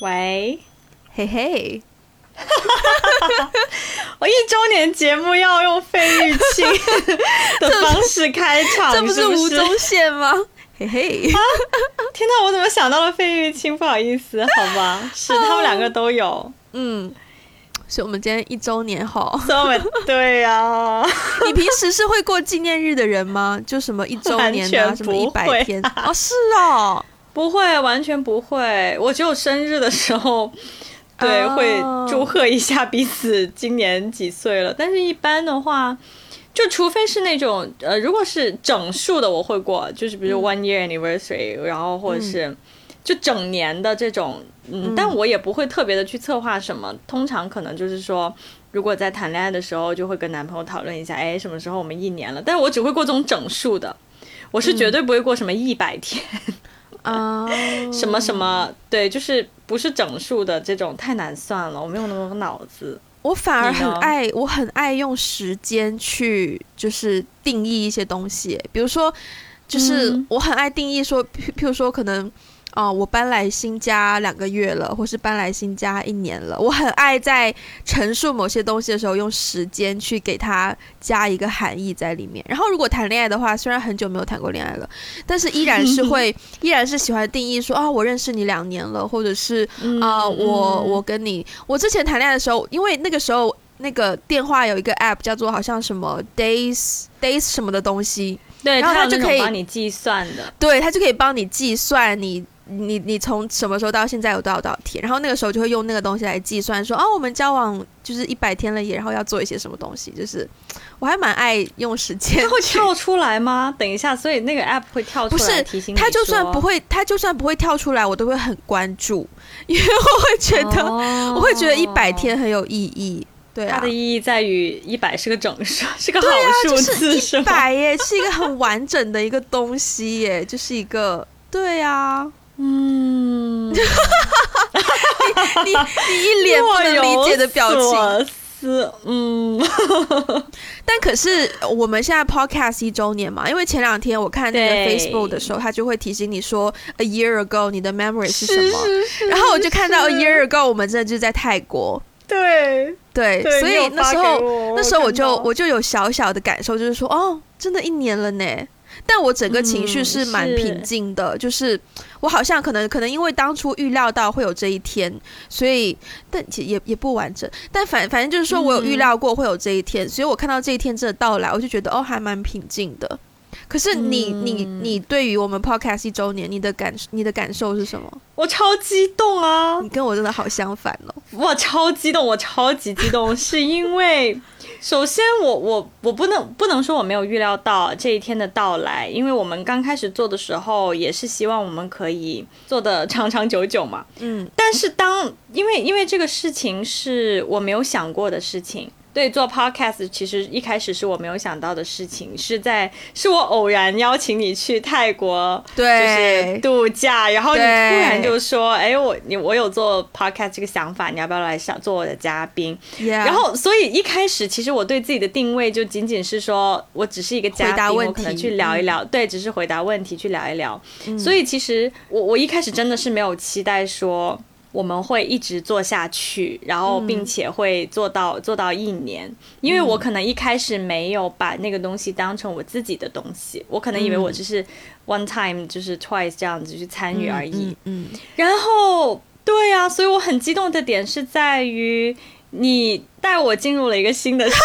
喂，嘿嘿，我一周年节目要用费玉清 的方式开场，这不是吴宗宪吗？嘿嘿，天哪，我怎么想到了费玉清？不好意思，好吧，是他们两个都有。嗯，所以我们今天一周年哈。这么对呀？你平时是会过纪念日的人吗？就什么一周年啊，什么一百天哦？是哦，不会，完全不会。我只有生日的时候，对，会祝贺一下彼此今年几岁了。但是一般的话。就除非是那种呃，如果是整数的，我会过，就是比如 one year anniversary，然后或者是就整年的这种，嗯，但我也不会特别的去策划什么。通常可能就是说，如果在谈恋爱的时候，就会跟男朋友讨论一下，哎，什么时候我们一年了？但是我只会过这种整数的，我是绝对不会过什么一百天啊，什么什么，对，就是不是整数的这种太难算了，我没有那么多脑子。我反而很爱，我很爱用时间去就是定义一些东西，比如说，就是我很爱定义说，譬譬如说可能。哦，我搬来新家两个月了，或是搬来新家一年了。我很爱在陈述某些东西的时候，用时间去给它加一个含义在里面。然后，如果谈恋爱的话，虽然很久没有谈过恋爱了，但是依然是会，依然是喜欢定义说啊，我认识你两年了，或者是啊，我我跟你，我之前谈恋爱的时候，因为那个时候那个电话有一个 app 叫做好像什么 days days 什么的东西，对，然后它就可以帮你计算的，对，它就可以帮你计算你。你你从什么时候到现在有多少多少天？然后那个时候就会用那个东西来计算，说哦，我们交往就是一百天了也，然后要做一些什么东西。就是我还蛮爱用时间。它会跳出来吗？等一下，所以那个 app 会跳出来提醒你。它就算不会，它就算不会跳出来，我都会很关注，因为我会觉得，我会觉得一百天很有意义。对，它的意义在于一百是个整数，是个好数字，是一百耶，是一个很完整的一个东西耶，就是一个对呀。嗯，你你你一脸不能理解的表情，是嗯，但可是我们现在 podcast 一周年嘛，因为前两天我看那个 Facebook 的时候，他就会提醒你说 a year ago 你的 memory 是什么，然后我就看到 a year ago 我们真的就在泰国，对对，所以那时候那时候我就我就有小小的感受，就是说哦，真的一年了呢。但我整个情绪是蛮平静的，就是我好像可能可能因为当初预料到会有这一天，所以但其也也不完整，但反反正就是说我有预料过会有这一天，所以我看到这一天真的到来，我就觉得哦还蛮平静的。可是你你你对于我们 podcast 一周年，你的感你的感受是什么？我超激动啊！你跟我真的好相反哦！我超激动，我超级激动，是因为。首先，我我我不能不能说我没有预料到这一天的到来，因为我们刚开始做的时候也是希望我们可以做的长长久久嘛。嗯，但是当因为因为这个事情是我没有想过的事情。对，做 podcast 其实一开始是我没有想到的事情，是在是我偶然邀请你去泰国，对，就是度假，然后你突然就说，哎，我你我有做 podcast 这个想法，你要不要来想做我的嘉宾？然后，所以一开始其实我对自己的定位就仅仅是说我只是一个嘉宾，我可能去聊一聊，对，只是回答问题去聊一聊。所以其实我我一开始真的是没有期待说。我们会一直做下去，然后并且会做到做到一年，因为我可能一开始没有把那个东西当成我自己的东西，我可能以为我只是 one time 就是 twice 这样子去参与而已。嗯，然后对呀，所以我很激动的点是在于你带我进入了一个新的世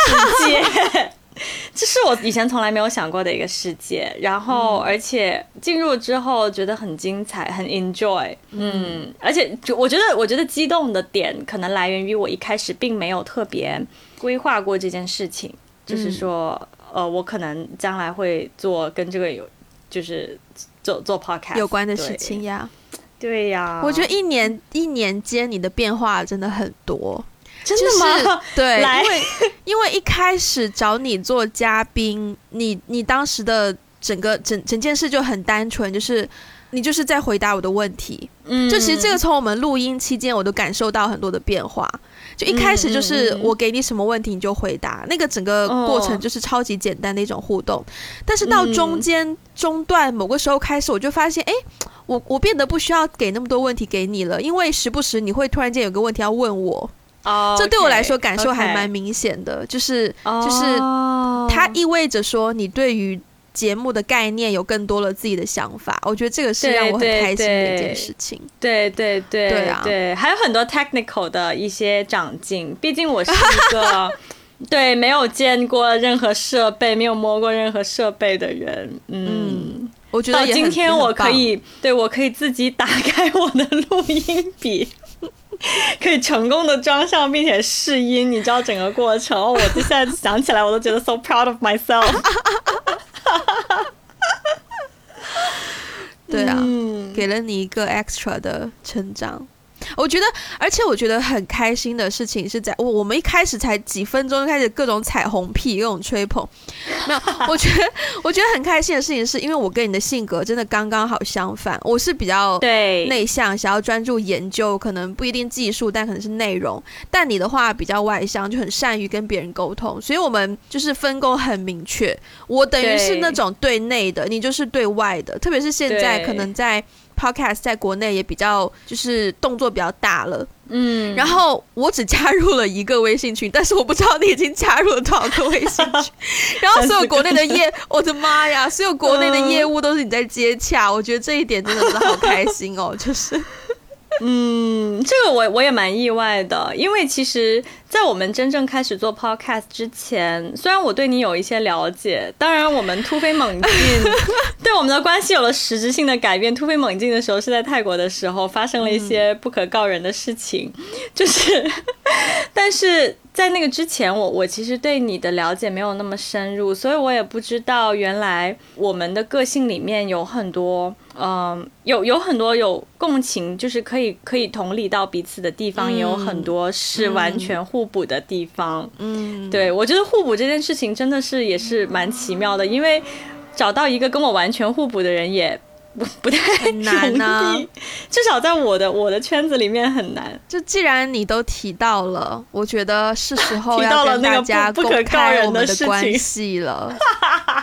界。这是我以前从来没有想过的一个世界，然后而且进入之后觉得很精彩，很 enjoy，嗯，而且就我觉得，我觉得激动的点可能来源于我一开始并没有特别规划过这件事情，就是说，呃，我可能将来会做跟这个有，就是做做 podcast 有关的事情呀，对呀，我觉得一年一年间你的变化真的很多。真的吗？对，因为因为一开始找你做嘉宾，你你当时的整个整整件事就很单纯，就是你就是在回答我的问题。嗯，就其实这个从我们录音期间我都感受到很多的变化。就一开始就是我给你什么问题你就回答，那个整个过程就是超级简单的一种互动。但是到中间中段某个时候开始，我就发现，哎，我我变得不需要给那么多问题给你了，因为时不时你会突然间有个问题要问我，哦，这对我来说感受还蛮明显的，就是就是它意味着说你对于节目的概念有更多了自己的想法，我觉得这个是让我很开心的一件事情。对对对对啊，对，还有很多 technical 的一些长进，毕竟我是一个。对，没有见过任何设备，没有摸过任何设备的人，嗯，我觉得到今天我可以，对我可以自己打开我的录音笔，可以成功的装上并且试音，你知道整个过程，我现在想起来我都觉得 so proud of myself。对啊，给了你一个 extra 的成长。我觉得，而且我觉得很开心的事情是在我我们一开始才几分钟就开始各种彩虹屁，各种吹捧，没有。我觉得我觉得很开心的事情是因为我跟你的性格真的刚刚好相反，我是比较对内向，想要专注研究，可能不一定技术，但可能是内容。但你的话比较外向，就很善于跟别人沟通，所以我们就是分工很明确。我等于是那种对内的，你就是对外的，特别是现在可能在。Podcast 在国内也比较就是动作比较大了，嗯，然后我只加入了一个微信群，但是我不知道你已经加入了多少个微信群，然后所有国内的业，我的妈呀，所有国内的业务都是你在接洽，我觉得这一点真的是好开心哦，就是。嗯，这个我我也蛮意外的，因为其实，在我们真正开始做 podcast 之前，虽然我对你有一些了解，当然我们突飞猛进，对我们的关系有了实质性的改变。突飞猛进的时候是在泰国的时候，发生了一些不可告人的事情，就是，但是。在那个之前，我我其实对你的了解没有那么深入，所以我也不知道原来我们的个性里面有很多，嗯，有有很多有共情，就是可以可以同理到彼此的地方，也有很多是完全互补的地方。嗯，对我觉得互补这件事情真的是也是蛮奇妙的，因为找到一个跟我完全互补的人也。不不太 难呢，至少在我的我的圈子里面很难。就既然你都提到了，我觉得是时候 要跟大家公开我们的关系了。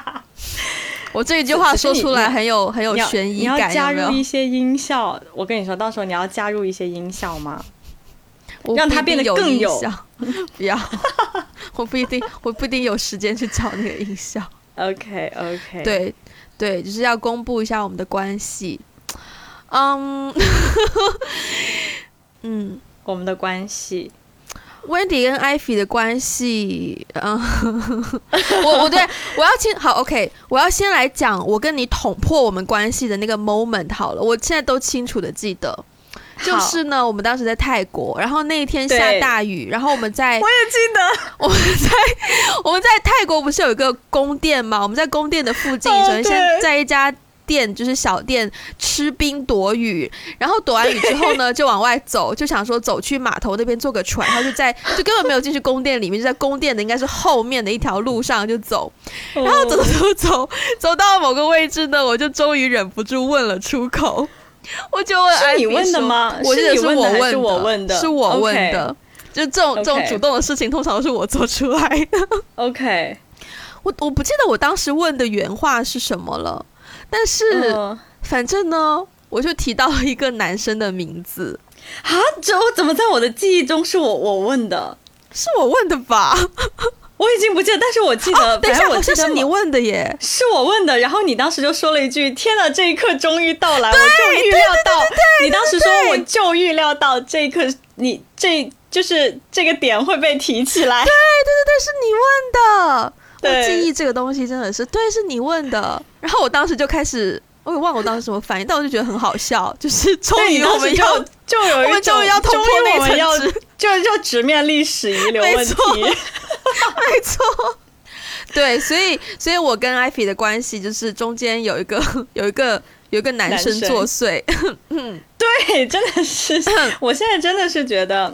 我这一句话说出来很有很有悬疑感，你要加入一些音效。我跟你说，到时候你要加入一些音效吗？让它变得更有。不要，我不一定，我不一定有时间去找那个音效。OK OK，对。对，就是要公布一下我们的关系。嗯，嗯，我们的关系，Wendy 跟 Ivy 的关系。嗯，我我对我要先好 OK，我要先来讲我跟你捅破我们关系的那个 moment 好了，我现在都清楚的记得。就是呢，我们当时在泰国，然后那一天下大雨，然后我们在，我也记得，我们在我们在泰国不是有一个宫殿嘛？我们在宫殿的附近，首先在一家店，就是小店吃冰躲雨，然后躲完雨之后呢，就往外走，就想说走去码头那边坐个船，然后就在就根本没有进去宫殿里面，就在宫殿的应该是后面的一条路上就走，然后走走走走到某个位置呢，我就终于忍不住问了出口。我就问，是你问的吗？我记得是我问的，是我问的，是我问的。就这种这种主动的事情，通常都是我做出来的。OK，我我不记得我当时问的原话是什么了，但是反正呢，我就提到了一个男生的名字。啊，这我怎么在我的记忆中是我我问的？是我问的吧？我已经不记得，但是我记得，等一下，好像是你问的耶，是我问的。然后你当时就说了一句：“天哪，这一刻终于到来，我就预料到。”你当时说我就预料到这一刻，你这就是这个点会被提起来。对对对对，是你问的。我记忆这个东西真的是，对，是你问的。然后我当时就开始，我也忘了我当时什么反应，但我就觉得很好笑，就是 终于我们要就有一种终于要突破那层要，就就直面历史遗留问题。没错，对，所以，所以我跟艾菲的关系就是中间有一个，有一个，有一个男生作祟。嗯，对，真的是，我现在真的是觉得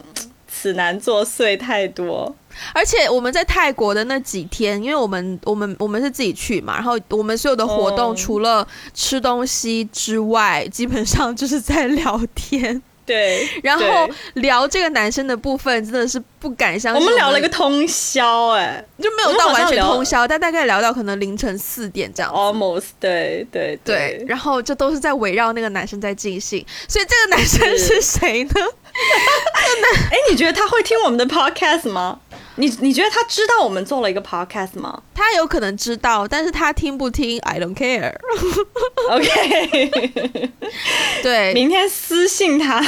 此难作祟太多。而且我们在泰国的那几天，因为我们，我们，我们是自己去嘛，然后我们所有的活动除了吃东西之外，基本上就是在聊天。对，然后聊这个男生的部分真的是不敢相信。我们聊了一个通宵，哎，就没有到完全通宵，但大概聊到可能凌晨四点这样。Almost，对对对。然后这都是在围绕那个男生在进行，所以这个男生是谁呢？哎，你觉得他会听我们的 Podcast 吗？你你觉得他知道我们做了一个 podcast 吗？他有可能知道，但是他听不听，I don't care。OK，对，明天私信他，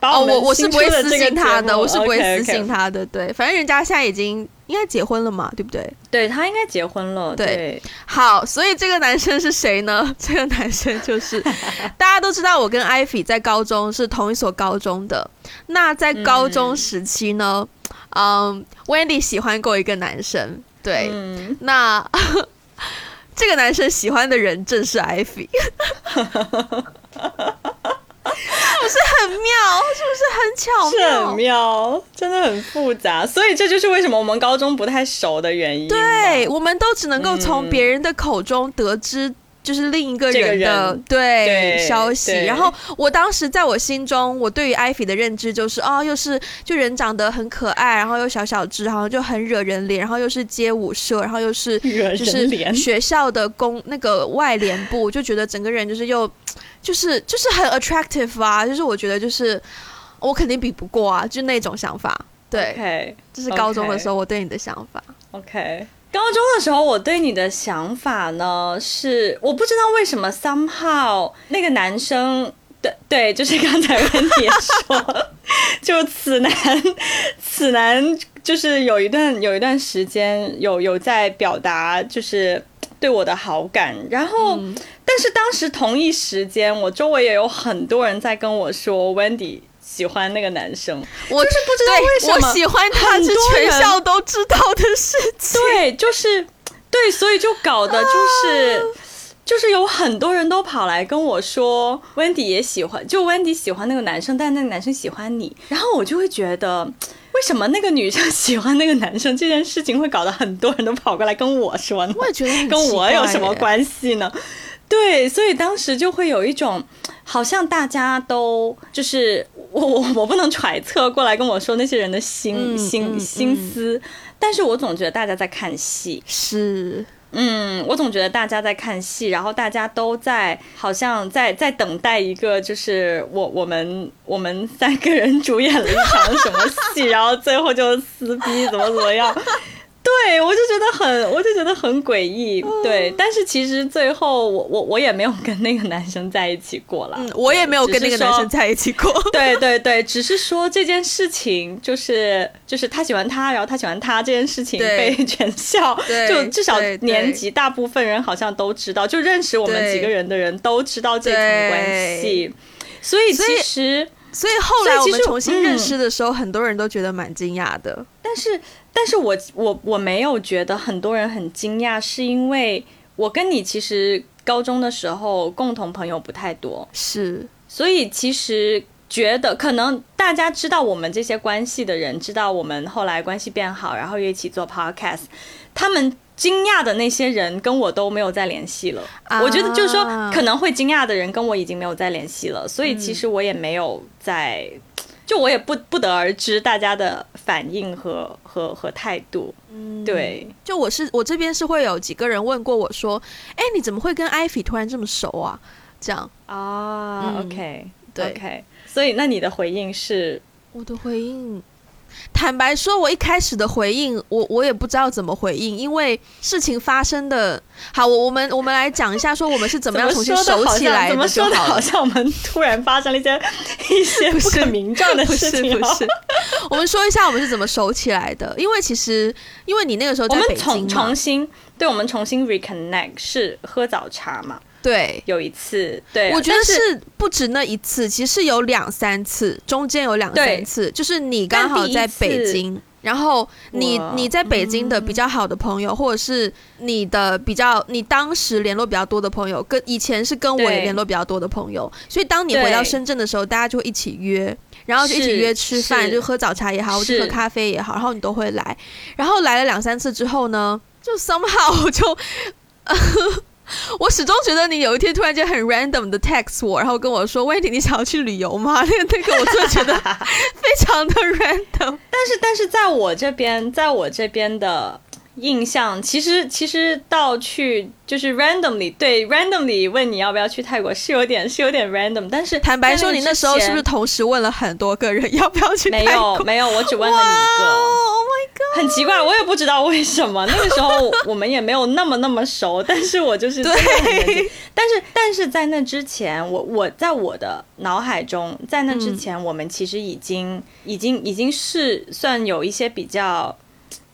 把我我我是不会私信他的，我是不会私信他的。对，反正人家现在已经应该结婚了嘛，对不对？对他应该结婚了。对，好，所以这个男生是谁呢？这个男生就是 大家都知道，我跟艾菲在高中是同一所高中的。那在高中时期呢？嗯，Wendy 喜欢过一个男生，对，那 这个男生喜欢的人正是艾菲，不是很妙，是不是很巧妙？很妙，真的很复杂，所以这就是为什么我们高中不太熟的原因。对，我们都只能够从别人的口中得知。就是另一个人的对消息，然后我当时在我心中，我对于艾菲的认知就是，哦，又是就人长得很可爱，然后又小小只，好像就很惹人怜，然后又是街舞社，然后又是就是学校的公那个外联部，就觉得整个人就是又就是就是很 attractive 啊，就是我觉得就是我肯定比不过啊，就那种想法。对，这是高中的时候我对你的想法。OK。高中的时候，我对你的想法呢是，我不知道为什么 somehow 那个男生，对对，就是刚才跟你说，就此男，此男就是有一段有一段时间有有在表达，就是对我的好感，然后，但是当时同一时间，我周围也有很多人在跟我说，Wendy。喜欢那个男生，我就是不知道为什么我喜欢他是全校都知道的事情。对，就是对，所以就搞的就是就是有很多人都跑来跟我说，Wendy 也喜欢，就 Wendy 喜欢那个男生，但那个男生喜欢你，然后我就会觉得，为什么那个女生喜欢那个男生？这件事情会搞得很多人都跑过来跟我说呢？我也觉得跟我有什么关系呢？对，所以当时就会有一种，好像大家都就是我我我不能揣测过来跟我说那些人的心心心思，但是我总觉得大家在看戏，是，嗯，我总觉得大家在看戏，然后大家都在好像在在等待一个，就是我我们我们三个人主演了一场什么戏，然后最后就撕逼怎么怎么样。对，我就觉得很，我就觉得很诡异。对，但是其实最后我我我也没有跟那个男生在一起过了。嗯，我也没有跟那个男生在一起过。对 对对，只是说这件事情就是就是他喜欢他，然后他喜欢他这件事情被全校就至少年级大部分人好像都知道，就认识我们几个人的人都知道这层关系。所以其实，所以后来我们重新认识的时候，很多人都觉得蛮惊讶的。但是。但是我我我没有觉得很多人很惊讶，是因为我跟你其实高中的时候共同朋友不太多，是，所以其实觉得可能大家知道我们这些关系的人，知道我们后来关系变好，然后又一起做 podcast，他们惊讶的那些人跟我都没有再联系了。我觉得就是说可能会惊讶的人跟我已经没有再联系了，所以其实我也没有在。就我也不不得而知大家的反应和和和态度，嗯，对，就我是我这边是会有几个人问过我说，哎，你怎么会跟艾菲突然这么熟啊？这样啊，OK，对，OK，所以那你的回应是？我的回应。坦白说，我一开始的回应，我我也不知道怎么回应，因为事情发生的好，我我们我们来讲一下，说我们是怎么样重新熟起来的，怎么说的好像我们突然发生了一些一些不可名状的事情，不是？我们说一下我们是怎么熟起来的，因为其实因为你那个时候在北京我们重重新对我们重新 reconnect 是喝早茶嘛。对，有一次，对我觉得是不止那一次，其实有两三次，中间有两三次，就是你刚好在北京，然后你你在北京的比较好的朋友，或者是你的比较你当时联络比较多的朋友，跟以前是跟我也联络比较多的朋友，所以当你回到深圳的时候，大家就会一起约，然后就一起约吃饭，就喝早茶也好，或者喝咖啡也好，然后你都会来，然后来了两三次之后呢，就 somehow 就。我始终觉得你有一天突然间很 random 的 text 我，然后跟我说喂，你你想要去旅游吗？”那 个那个，我真的觉得非常的 random。但是，但是在我这边，在我这边的。印象其实其实到去就是 randomly 对 randomly 问你要不要去泰国是有点是有点 random，但是坦白说你那时候是不是同时问了很多个人要不要去泰国？没有没有，我只问了你一个。Oh my god！很奇怪，我也不知道为什么 那个时候我们也没有那么那么熟，但是我就是对。但是但是在那之前，我我在我的脑海中，在那之前，我们其实已经已经已经是算有一些比较。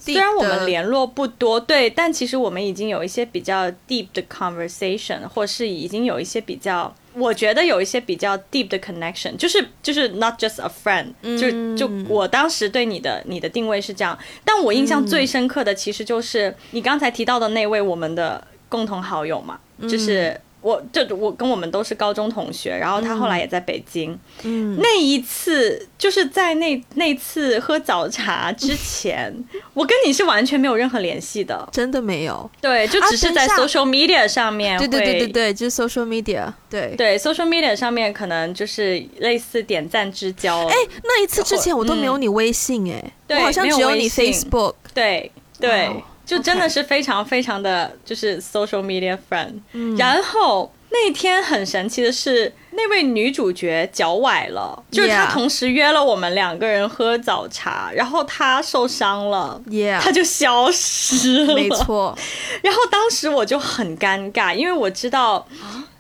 虽然我们联络不多，对，但其实我们已经有一些比较 deep 的 conversation，或是已经有一些比较，我觉得有一些比较 deep 的 connection，就是就是 not just a friend，就就我当时对你的你的定位是这样，但我印象最深刻的其实就是你刚才提到的那位我们的共同好友嘛，就是。我就我跟我们都是高中同学，然后他后来也在北京。嗯，那一次就是在那那次喝早茶之 前，我跟你是完全没有任何联系的，真的没有。对，就只是在 social media 上面。对对对对对，就是 social media。对对，social media 上面可能就是类似点赞之交。哎，那一次之前我都没有你微信哎，我好像只有你 Facebook。对对。就真的是非常非常的就是 social media friend，然后那天很神奇的是，那位女主角脚崴了，就是她同时约了我们两个人喝早茶，然后她受伤了，她就消失了，没错。然后当时我就很尴尬，因为我知道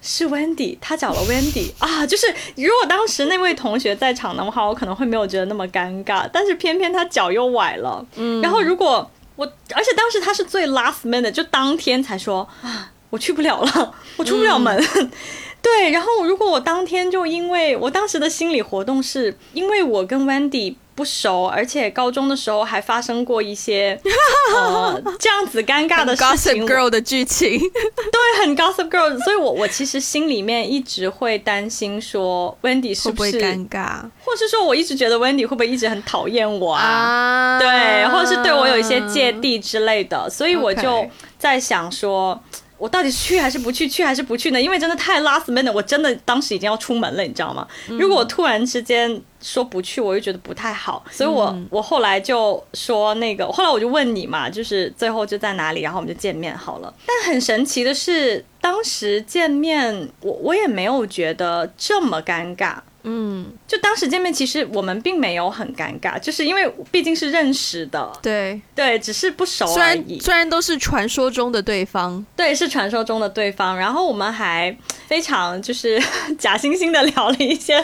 是 Wendy，她找了 Wendy 啊，就是如果当时那位同学在场的话，我可能会没有觉得那么尴尬，但是偏偏她脚又崴了，嗯，然后如果。我而且当时他是最 last minute，就当天才说啊，我去不了了，我出不了门。对，然后如果我当天就因为我当时的心理活动是因为我跟 Wendy。不熟，而且高中的时候还发生过一些 呃这样子尴尬的事情。Gossip Girl 的剧情，对，很 Gossip Girl，所以我我其实心里面一直会担心说 Wendy 是不是尴尬，或是说我一直觉得 Wendy 会不会一直很讨厌我啊？对，或者是对我有一些芥蒂之类的，所以我就在想说。我到底去还是不去？去还是不去呢？因为真的太 last minute，我真的当时已经要出门了，你知道吗？如果我突然之间说不去，我又觉得不太好，所以我我后来就说那个，后来我就问你嘛，就是最后就在哪里，然后我们就见面好了。但很神奇的是，当时见面，我我也没有觉得这么尴尬。嗯，就当时见面，其实我们并没有很尴尬，就是因为毕竟是认识的，对对，只是不熟而已。虽然都是传说中的对方，对，是传说中的对方。然后我们还非常就是 假惺惺的聊了一些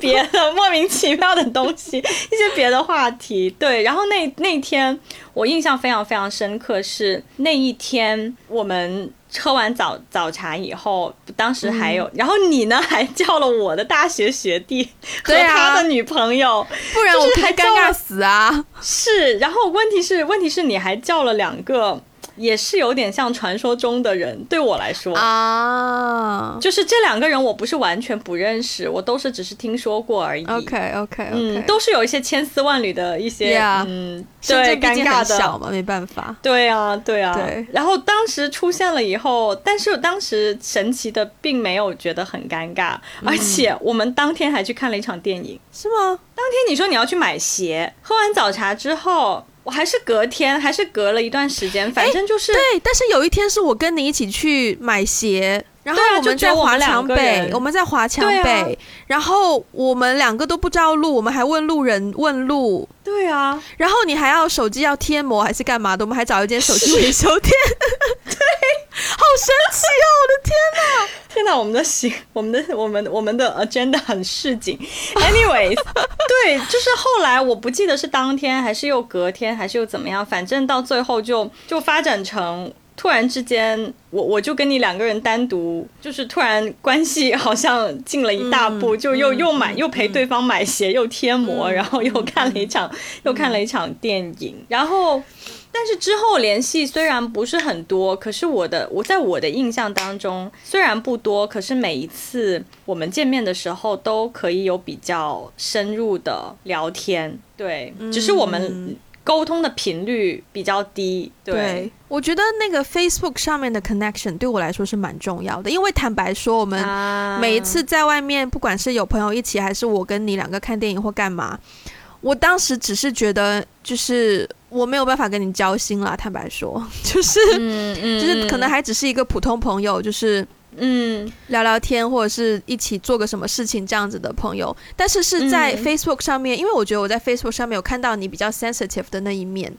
别的莫名其妙的东西，一些别的话题。对，然后那那天我印象非常非常深刻，是那一天我们。喝完早早茶以后，当时还有，然后你呢还叫了我的大学学弟 和他的女朋友，不然我太尴尬死啊！是，然后问题是，问题是你还叫了两个。也是有点像传说中的人，对我来说啊，就是这两个人，我不是完全不认识，我都是只是听说过而已。OK OK，嗯，都是有一些千丝万缕的一些，嗯，对，尴尬的小嘛，没办法。对啊，对啊。对。然后当时出现了以后，但是当时神奇的并没有觉得很尴尬，而且我们当天还去看了一场电影，是吗？当天你说你要去买鞋，喝完早茶之后。我还是隔天，还是隔了一段时间，反正就是对。但是有一天是我跟你一起去买鞋，然后我们在华强北，我们在华强北，然后我们两个都不知道路，我们还问路人问路。对啊，然后你还要手机要贴膜还是干嘛的？我们还找一间手机维修店。对，好神奇哦！我的天哪，天哪，我们的行，我们的我们我们的 agenda 很市井。Anyways，对，就是后来我不记得是当天还是又隔天还是又怎么样，反正到最后就就发展成。突然之间，我我就跟你两个人单独，就是突然关系好像进了一大步，就又又买又陪对方买鞋，又贴膜，然后又看了一场又看了一场电影，然后，但是之后联系虽然不是很多，可是我的我在我的印象当中虽然不多，可是每一次我们见面的时候都可以有比较深入的聊天，对，只是我们。沟通的频率比较低。对，我觉得那个 Facebook 上面的 connection 对我来说是蛮重要的，因为坦白说，我们每一次在外面，不管是有朋友一起，还是我跟你两个看电影或干嘛，我当时只是觉得，就是我没有办法跟你交心啦。坦白说，就是，就是可能还只是一个普通朋友，就是。嗯，聊聊天或者是一起做个什么事情这样子的朋友，但是是在 Facebook 上面，因为我觉得我在 Facebook 上面有看到你比较 sensitive 的那一面，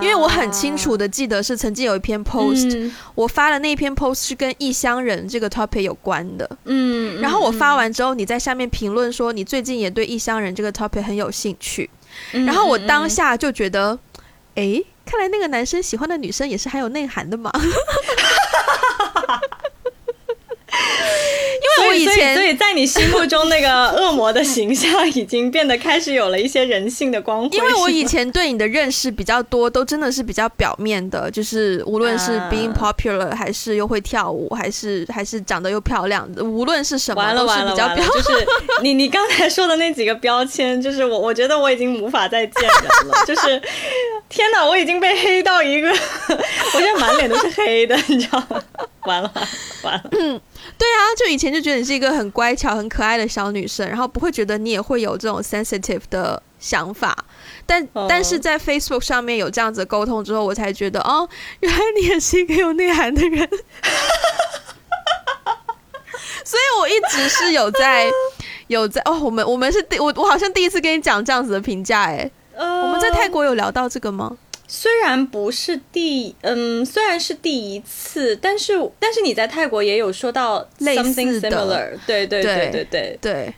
因为我很清楚的记得是曾经有一篇 post，我发的那一篇 post 是跟异乡人这个 topic 有关的，嗯，然后我发完之后，你在下面评论说你最近也对异乡人这个 topic 很有兴趣，然后我当下就觉得，哎，看来那个男生喜欢的女生也是很有内涵的嘛。因为我以前，所以在你心目中那个恶魔的形象已经变得开始有了一些人性的光辉。因为我以前对你的认识比较多，都真的是比较表面的，就是无论是 being popular，还是又会跳舞，还是还是长得又漂亮，无论是什么都是比较表。就是你你刚才说的那几个标签，就是我我觉得我已经无法再见人了。就是天哪，我已经被黑到一个，我现在满脸都是黑的，你知道吗？完了完了。对啊，就以前就觉得你是一个很乖巧、很可爱的小女生，然后不会觉得你也会有这种 sensitive 的想法。但但是在 Facebook 上面有这样子沟通之后，我才觉得哦，原来你也是一个有内涵的人。所以我一直是有在 有在哦，我们我们是第我我好像第一次跟你讲这样子的评价哎，我们在泰国有聊到这个吗？虽然不是第，嗯，虽然是第一次，但是但是你在泰国也有说到类似的，对对对对对对。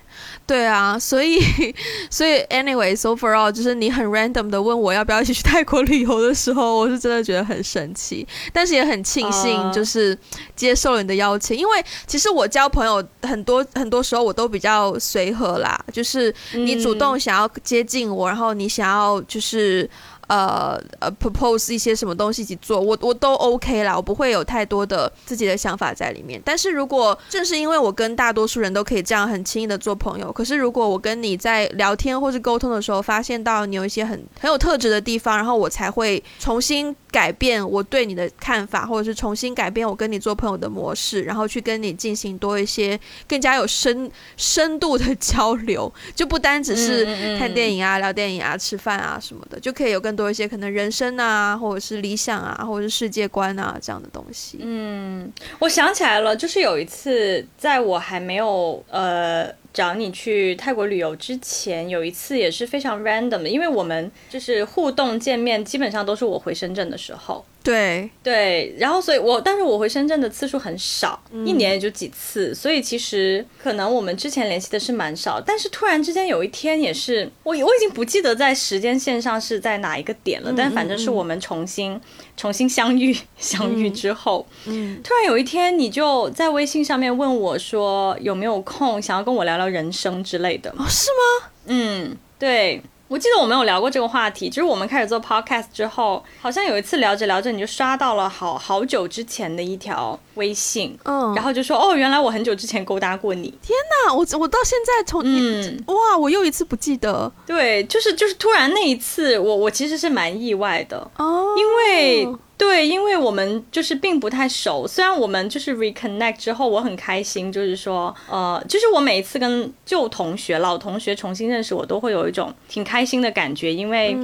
对。啊，所以 所以 anyway，so far all，就是你很 random 的问我要不要一起去泰国旅游的时候，我是真的觉得很神奇，但是也很庆幸就是接受了你的邀请，因为其实我交朋友很多很多时候我都比较随和啦，就是你主动想要接近我，然后你想要就是。呃呃，propose 一些什么东西一起做，我我都 OK 啦，我不会有太多的自己的想法在里面。但是如果正是因为我跟大多数人都可以这样很轻易的做朋友，可是如果我跟你在聊天或是沟通的时候，发现到你有一些很很有特质的地方，然后我才会重新。改变我对你的看法，或者是重新改变我跟你做朋友的模式，然后去跟你进行多一些更加有深深度的交流，就不单只是看电影啊、聊电影啊、吃饭啊什么的，就可以有更多一些可能人生啊，或者是理想啊，或者是世界观啊这样的东西。嗯，我想起来了，就是有一次在我还没有呃。找你去泰国旅游之前，有一次也是非常 random 的，因为我们就是互动见面，基本上都是我回深圳的时候。对。对，然后所以，我但是我回深圳的次数很少，一年也就几次，所以其实可能我们之前联系的是蛮少，但是突然之间有一天也是我我已经不记得在时间线上是在哪一个点了，但反正是我们重新重新相遇 相遇之后，嗯，突然有一天你就在微信上面问我说有没有空想要跟我聊聊人生之类的，哦，是吗？嗯，对。我记得我们有聊过这个话题，就是我们开始做 podcast 之后，好像有一次聊着聊着，你就刷到了好好久之前的一条微信，嗯，然后就说哦，原来我很久之前勾搭过你。天哪，我我到现在从嗯，哇，我又一次不记得。对，就是就是突然那一次，我我其实是蛮意外的哦，因为。对，因为我们就是并不太熟，虽然我们就是 reconnect 之后，我很开心，就是说，呃，就是我每一次跟旧同学、老同学重新认识，我都会有一种挺开心的感觉，因为。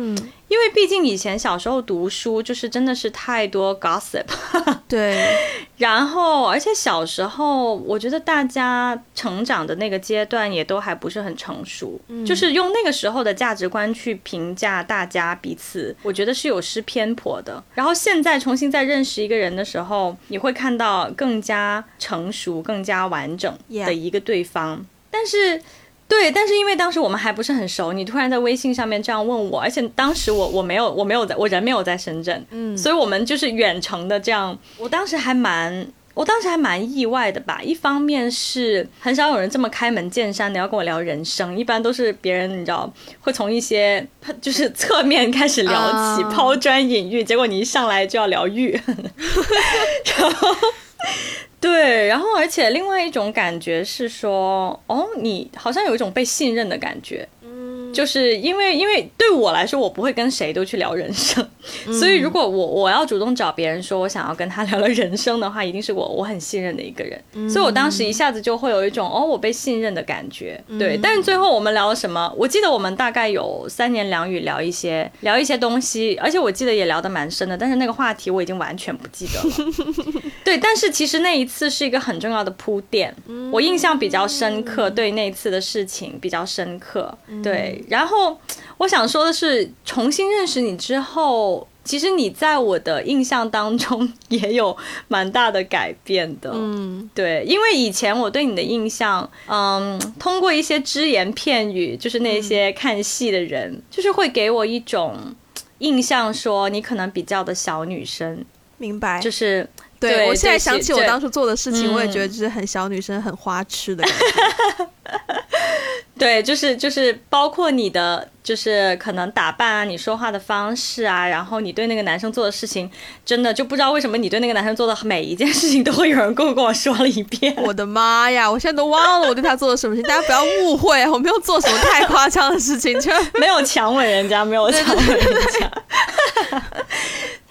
因为毕竟以前小时候读书就是真的是太多 gossip，对。然后，而且小时候我觉得大家成长的那个阶段也都还不是很成熟，就是用那个时候的价值观去评价大家彼此，我觉得是有失偏颇的。然后现在重新再认识一个人的时候，你会看到更加成熟、更加完整的一个对方，但是。对，但是因为当时我们还不是很熟，你突然在微信上面这样问我，而且当时我我没有我没有在我人没有在深圳，嗯，所以我们就是远程的这样，我当时还蛮我当时还蛮意外的吧。一方面是很少有人这么开门见山的要跟我聊人生，一般都是别人你知道会从一些就是 侧面开始聊起，抛砖引玉，结果你一上来就要聊玉，然后。对，然后而且另外一种感觉是说，哦，你好像有一种被信任的感觉，就是因为因为对我来说，我不会跟谁都去聊人生，所以如果我我要主动找别人说我想要跟他 聊聊人生的话，一定是我我很信任的一个人，所以我当时一下子就会有一种哦我被信任的感觉，对。但是最后我们聊了什么？我记得我们大概有三言两语聊一些聊一些东西，而且我记得也聊得蛮深的，但是那个话题我已经完全不记得了。对，但是其实那一次是一个很重要的铺垫，我印象比较深刻，对那次的事情比较深刻，对。然后我想说的是，重新认识你之后，其实你在我的印象当中也有蛮大的改变的。嗯，对，因为以前我对你的印象，嗯，通过一些只言片语，就是那些看戏的人，就是会给我一种印象，说你可能比较的小女生。明白，就是对我现在想起我当初做的事情，我也觉得就是很小女生、很花痴的感觉。对，就是就是包括你的，就是可能打扮啊，你说话的方式啊，然后你对那个男生做的事情，真的就不知道为什么你对那个男生做的每一件事情都会有人跟我跟我说了一遍。我的妈呀，我现在都忘了我对他做了什么事情，大家不要误会，我没有做什么太夸张的事情，就没有强吻人家，没有强吻人家。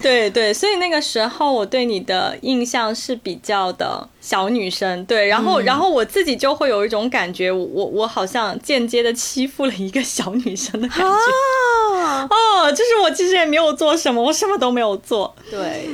对对，所以那个时候我对你的印象是比较的小女生，对，然后然后我自己就会有一种感觉，我我好像间接的欺负了一个小女生的感觉，哦，就是我其实也没有做什么，我什么都没有做，对。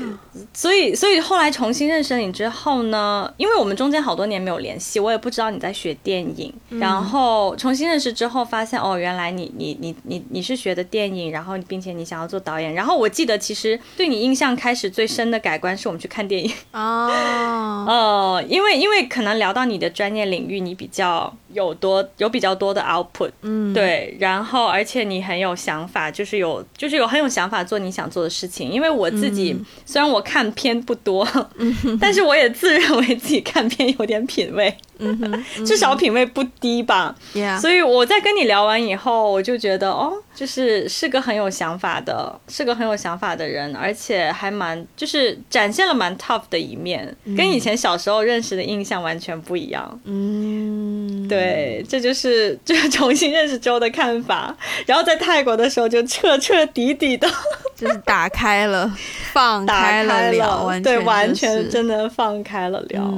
所以，所以后来重新认识你之后呢，因为我们中间好多年没有联系，我也不知道你在学电影。然后重新认识之后，发现哦，原来你你你你你是学的电影，然后并且你想要做导演。然后我记得，其实对你印象开始最深的改观是我们去看电影。哦，哦，因为因为可能聊到你的专业领域，你比较有多有比较多的 output，嗯，对。然后而且你很有想法，就是有就是有很有想法做你想做的事情。因为我自己虽然我。看片不多，嗯 但是我也自认为自己看片有点品味。嗯哼，至少品味不低吧。所以我在跟你聊完以后，我就觉得哦，就是是个很有想法的，是个很有想法的人，而且还蛮就是展现了蛮 tough 的一面，跟以前小时候认识的印象完全不一样。嗯，对，这就是就是重新认识周的看法。然后在泰国的时候，就彻彻底底的，就是打开了，放开了聊，对，完全真的放开了聊。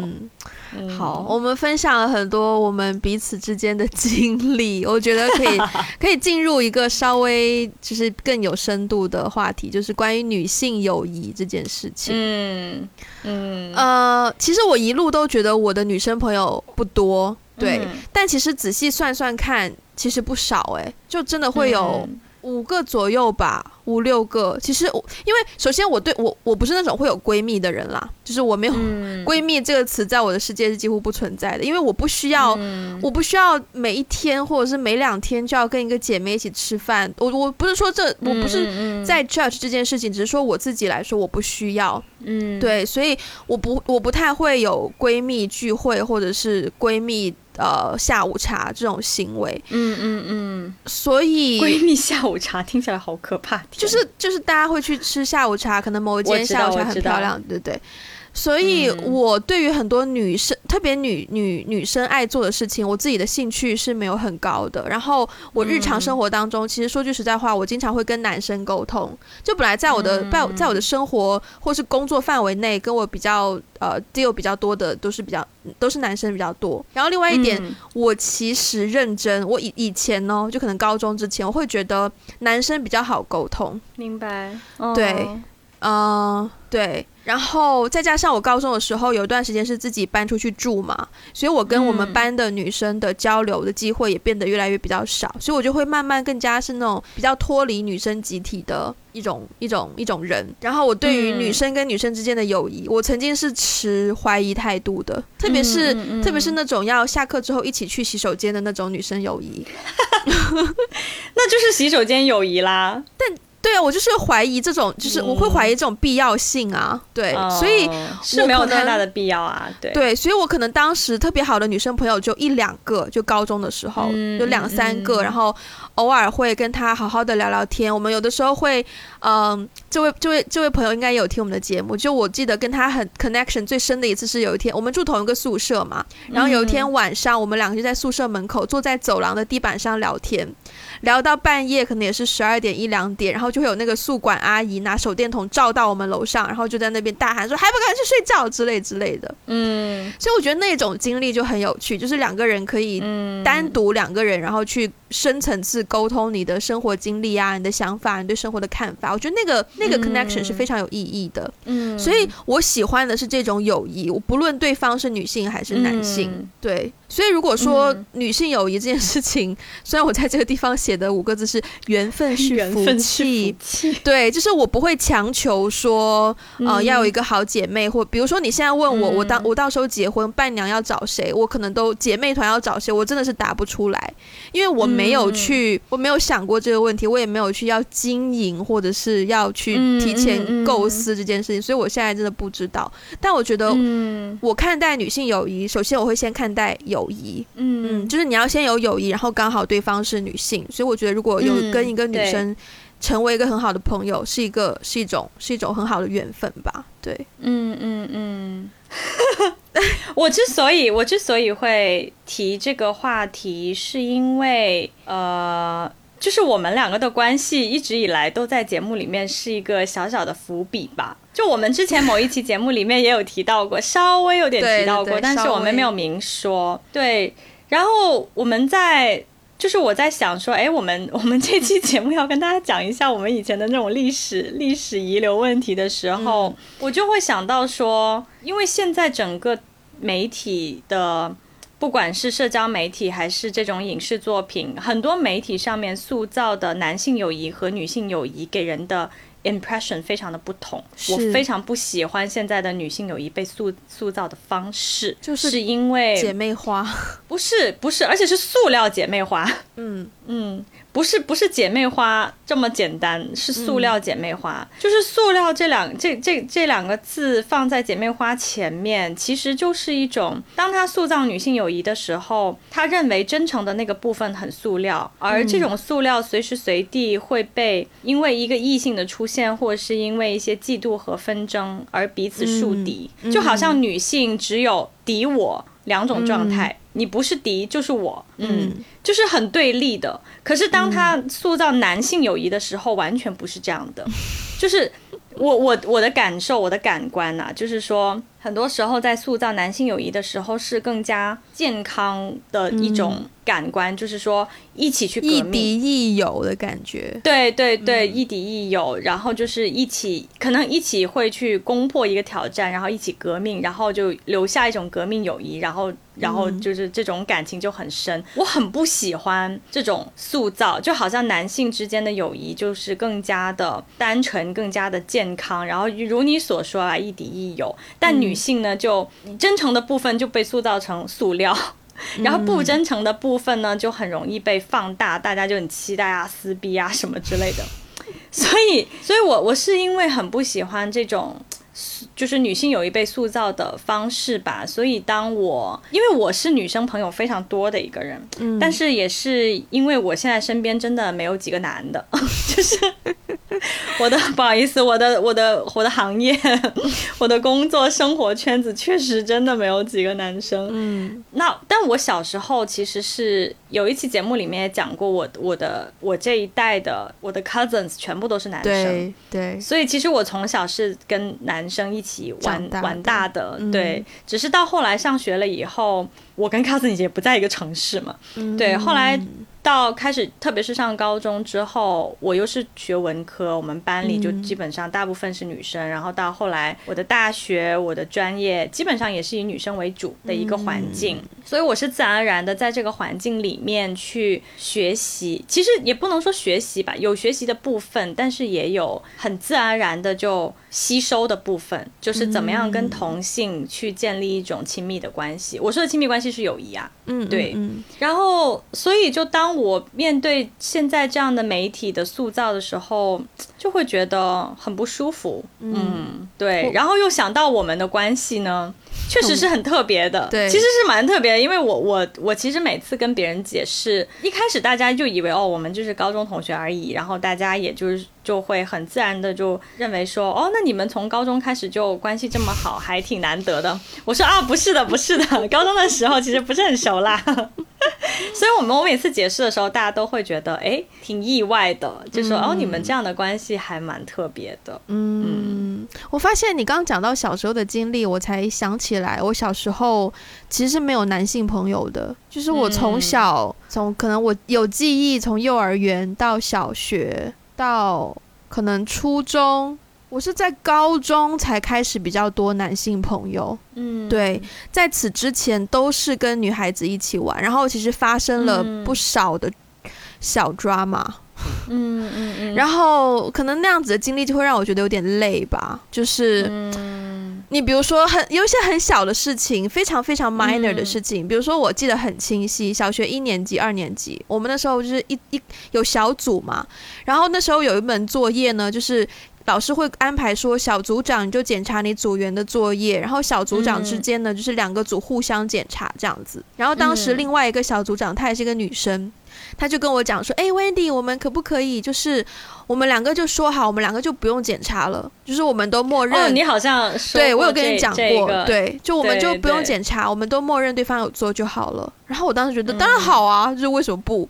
好，我们分享了很多我们彼此之间的 经历，我觉得可以 可以进入一个稍微就是更有深度的话题，就是关于女性友谊这件事情。嗯嗯呃，其实我一路都觉得我的女生朋友不多，对，但其实仔细算算看，其实不少哎，就真的会有。五个左右吧，五六个。其实我，因为首先我对我我不是那种会有闺蜜的人啦，就是我没有 闺蜜这个词在我的世界是几乎不存在的，因为我不需要，我不需要每一天或者是每两天就要跟一个姐妹一起吃饭。我我不是说这，我不是在 judge 这件事情，只是说我自己来说我不需要。嗯，对，所以我不我不太会有闺蜜聚会或者是闺蜜。呃，下午茶这种行为，嗯嗯嗯，所以闺蜜下午茶听起来好可怕。就是就是大家会去吃下午茶，可能某一间下午茶很漂亮，对不对？所以，我对于很多女生，特别女女女生爱做的事情，我自己的兴趣是没有很高的。然后，我日常生活当中，其实说句实在话，我经常会跟男生沟通。就本来在我的在在我的生活或是工作范围内，跟我比较呃 deal 比较多的，都是比较都是男生比较多。然后，另外一点，我其实认真，我以以前呢，就可能高中之前，我会觉得男生比较好沟通。明白？对，嗯，对。然后再加上我高中的时候有一段时间是自己搬出去住嘛，所以我跟我们班的女生的交流的机会也变得越来越比较少，所以我就会慢慢更加是那种比较脱离女生集体的一种一种一种人。然后我对于女生跟女生之间的友谊，我曾经是持怀疑态度的，特别是特别是那种要下课之后一起去洗手间的那种女生友谊，那就是洗手间友谊啦。但对啊，我就是怀疑这种，就是我会怀疑这种必要性啊。对，所以是没有太大的必要啊。对，对，所以我可能当时特别好的女生朋友就一两个，就高中的时候有两三个，然后偶尔会跟她好好的聊聊天。我们有的时候会，嗯，这位这位这位朋友应该有听我们的节目。就我记得跟她很 connection 最深的一次是有一天我们住同一个宿舍嘛，然后有一天晚上我们两个就在宿舍门口坐在走廊的地板上聊天。聊到半夜，可能也是十二点一两点，然后就会有那个宿管阿姨拿手电筒照到我们楼上，然后就在那边大喊说还不赶紧去睡觉之类之类的。嗯，所以我觉得那种经历就很有趣，就是两个人可以单独两个人，然后去深层次沟通你的生活经历啊，你的想法，你对生活的看法。我觉得那个那个 connection 是非常有意义的。嗯，所以我喜欢的是这种友谊，我不论对方是女性还是男性，对。所以如果说女性友谊这件事情，虽然我在这个地方写的五个字是缘分是福气，对，就是我不会强求说，呃，要有一个好姐妹，或比如说你现在问我，我当我到时候结婚伴娘要找谁，我可能都姐妹团要找谁，我真的是答不出来，因为我没有去，我没有想过这个问题，我也没有去要经营或者是要去提前构思这件事情，所以我现在真的不知道。但我觉得，我看待女性友谊，首先我会先看待友。友谊，嗯。嗯，就是你要先有友谊，然后刚好对方是女性，所以我觉得如果有跟一个女生成为一个很好的朋友，是一个是一种是一种很好的缘分吧。对，嗯嗯嗯。我之所以我之所以会提这个话题，是因为呃，就是我们两个的关系一直以来都在节目里面是一个小小的伏笔吧。就我们之前某一期节目里面也有提到过，稍微有点提到过，但是我们没有明说。对，然后我们在，就是我在想说，哎，我们我们这期节目要跟大家讲一下我们以前的那种历史历史遗留问题的时候，我就会想到说，因为现在整个媒体的，不管是社交媒体还是这种影视作品，很多媒体上面塑造的男性友谊和女性友谊给人的。Impression 非常的不同，我非常不喜欢现在的女性友谊被塑塑造的方式，就是因为姐妹花，不是不是，而且是塑料姐妹花，嗯嗯。不是不是姐妹花这么简单，是塑料姐妹花，就是塑料这两这这这两个字放在姐妹花前面，其实就是一种，当他塑造女性友谊的时候，他认为真诚的那个部分很塑料，而这种塑料随时随地会被因为一个异性的出现，或者是因为一些嫉妒和纷争而彼此树敌，就好像女性只有敌我两种状态。你不是敌就是我，嗯，就是很对立的。可是当他塑造男性友谊的时候，完全不是这样的。就是我我我的感受，我的感官呐，就是说。很多时候，在塑造男性友谊的时候，是更加健康的一种感官，就是说一起去亦敌亦友的感觉。对对对，亦敌亦友，然后就是一起，可能一起会去攻破一个挑战，然后一起革命，然后就留下一种革命友谊，然后然后就是这种感情就很深。我很不喜欢这种塑造，就好像男性之间的友谊就是更加的单纯，更加的健康，然后如你所说啊，亦敌亦友，但女。女性呢，就真诚的部分就被塑造成塑料，然后不真诚的部分呢，就很容易被放大，大家就很期待啊、撕逼啊什么之类的。所以，所以我我是因为很不喜欢这种。就是女性有一被塑造的方式吧，所以当我因为我是女生朋友非常多的一个人，嗯，但是也是因为我现在身边真的没有几个男的，就是我的不好意思，我的我的我的行业，我的工作生活圈子确实真的没有几个男生，嗯，那但我小时候其实是有一期节目里面也讲过，我我的我这一代的我的 cousins 全部都是男生，对，所以其实我从小是跟男生一起玩玩大的，对，只是到后来上学了以后，我跟 cousin 姐不在一个城市嘛，对，后来。到开始，特别是上高中之后，我又是学文科，我们班里就基本上大部分是女生。然后到后来，我的大学，我的专业基本上也是以女生为主的一个环境，所以我是自然而然的在这个环境里面去学习。其实也不能说学习吧，有学习的部分，但是也有很自然而然的就吸收的部分，就是怎么样跟同性去建立一种亲密的关系。我说的亲密关系是友谊啊，嗯，对。然后，所以就当我面对现在这样的媒体的塑造的时候，就会觉得很不舒服。嗯，对。然后又想到我们的关系呢，确实是很特别的，对，其实是蛮特别的，因为我我我其实每次跟别人解释，一开始大家就以为哦，我们就是高中同学而已，然后大家也就是就会很自然的就认为说，哦，那你们从高中开始就关系这么好，还挺难得的。我说 啊，不是的，不是的，高中的时候其实不是很熟啦。所以，我们我每次解释的时候，大家都会觉得，哎，挺意外的，就说，哦，你们这样的关系还蛮特别的。嗯，我发现你刚刚讲到小时候的经历，我才想起来，我小时候其实是没有男性朋友的，就是我从小从可能我有记忆，从幼儿园到小学到可能初中。我是在高中才开始比较多男性朋友，嗯，对，在此之前都是跟女孩子一起玩，然后其实发生了不少的小 drama，嗯嗯嗯，然后可能那样子的经历就会让我觉得有点累吧，就是，你比如说很有一些很小的事情，非常非常 minor 的事情，比如说我记得很清晰，小学一年级、二年级，我们那时候就是一一有小组嘛，然后那时候有一门作业呢，就是。老师会安排说，小组长你就检查你组员的作业，然后小组长之间呢，就是两个组互相检查这样子。然后当时另外一个小组长，她也是一个女生，她就跟我讲说：“哎，Wendy，我们可不可以就是我们两个就说好，我们两个就不用检查了，就是我们都默认。”你好像对我有跟你讲过，对，就我们就不用检查，我们都默认对方有做就好了。然后我当时觉得当然好啊，就是为什么不？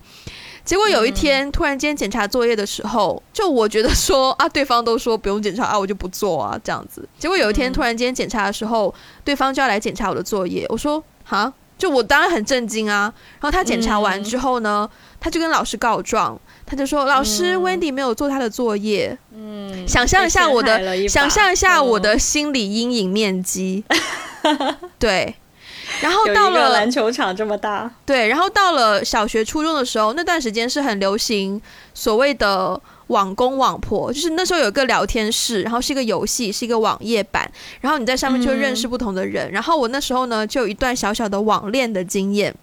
结果有一天突然间检查作业的时候，就我觉得说啊，对方都说不用检查啊，我就不做啊，这样子。结果有一天突然间检查的时候，对方就要来检查我的作业，我说哈，就我当然很震惊啊。然后他检查完之后呢，他就跟老师告状，他就说老师，Wendy 没有做他的作业。嗯，想象一下我的，想象一下我的心理阴影面积。对。然后到了篮球场这么大，对，然后到了小学、初中的时候，那段时间是很流行所谓的网公网婆，就是那时候有一个聊天室，然后是一个游戏，是一个网页版，然后你在上面就认识不同的人。然后我那时候呢，就有一段小小的网恋的经验。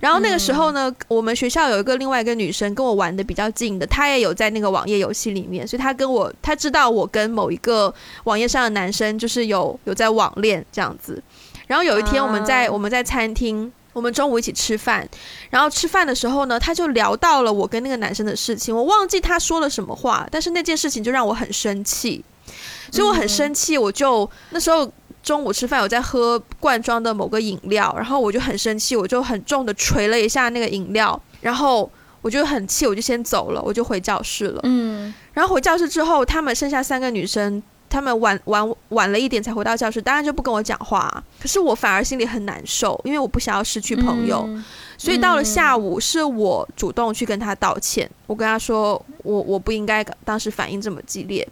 然后那个时候呢，我们学校有一个另外一个女生跟我玩的比较近的，她也有在那个网页游戏里面，所以她跟我，她知道我跟某一个网页上的男生就是有有在网恋这样子。然后有一天，我们在我们在餐厅，我们中午一起吃饭。然后吃饭的时候呢，他就聊到了我跟那个男生的事情。我忘记他说了什么话，但是那件事情就让我很生气，所以我很生气。我就那时候中午吃饭，我在喝罐装的某个饮料，然后我就很生气，我就很重的捶了一下那个饮料，然后我就很气，我就先走了，我就回教室了。嗯，然后回教室之后，他们剩下三个女生。他们晚晚晚了一点才回到教室，当然就不跟我讲话。可是我反而心里很难受，因为我不想要失去朋友。所以到了下午，是我主动去跟他道歉。我跟他说，我我不应该当时反应这么激烈。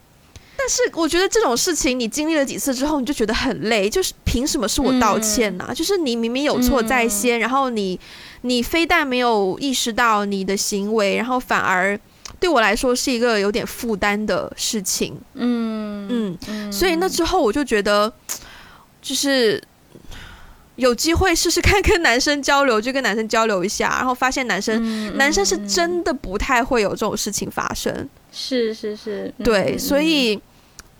但是我觉得这种事情，你经历了几次之后，你就觉得很累。就是凭什么是我道歉呢？就是你明明有错在先，然后你你非但没有意识到你的行为，然后反而。对我来说是一个有点负担的事情，嗯嗯，所以那之后我就觉得，就是有机会试试看跟男生交流，就跟男生交流一下，然后发现男生男生是真的不太会有这种事情发生，是是是，对，所以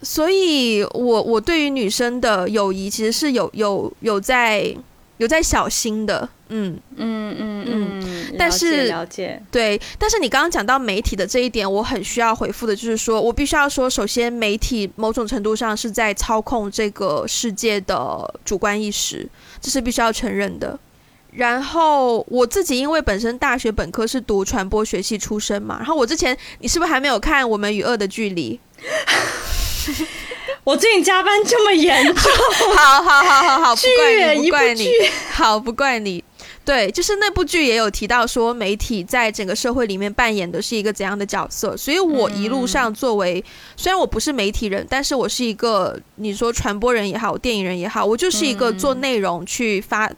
所以我我对于女生的友谊其实是有有有在。有在小心的，嗯嗯嗯嗯，但是了解对，但是你刚刚讲到媒体的这一点，我很需要回复的，就是说我必须要说，首先媒体某种程度上是在操控这个世界的主观意识，这是必须要承认的。然后我自己因为本身大学本科是读传播学系出身嘛，然后我之前你是不是还没有看《我们与恶的距离》？我最近加班这么严重，好好好好好，不怪你，不怪你，好不怪你。对，就是那部剧也有提到说，媒体在整个社会里面扮演的是一个怎样的角色。所以我一路上作为，虽然我不是媒体人，但是我是一个你说传播人也好，电影人也好，我就是一个做内容去发，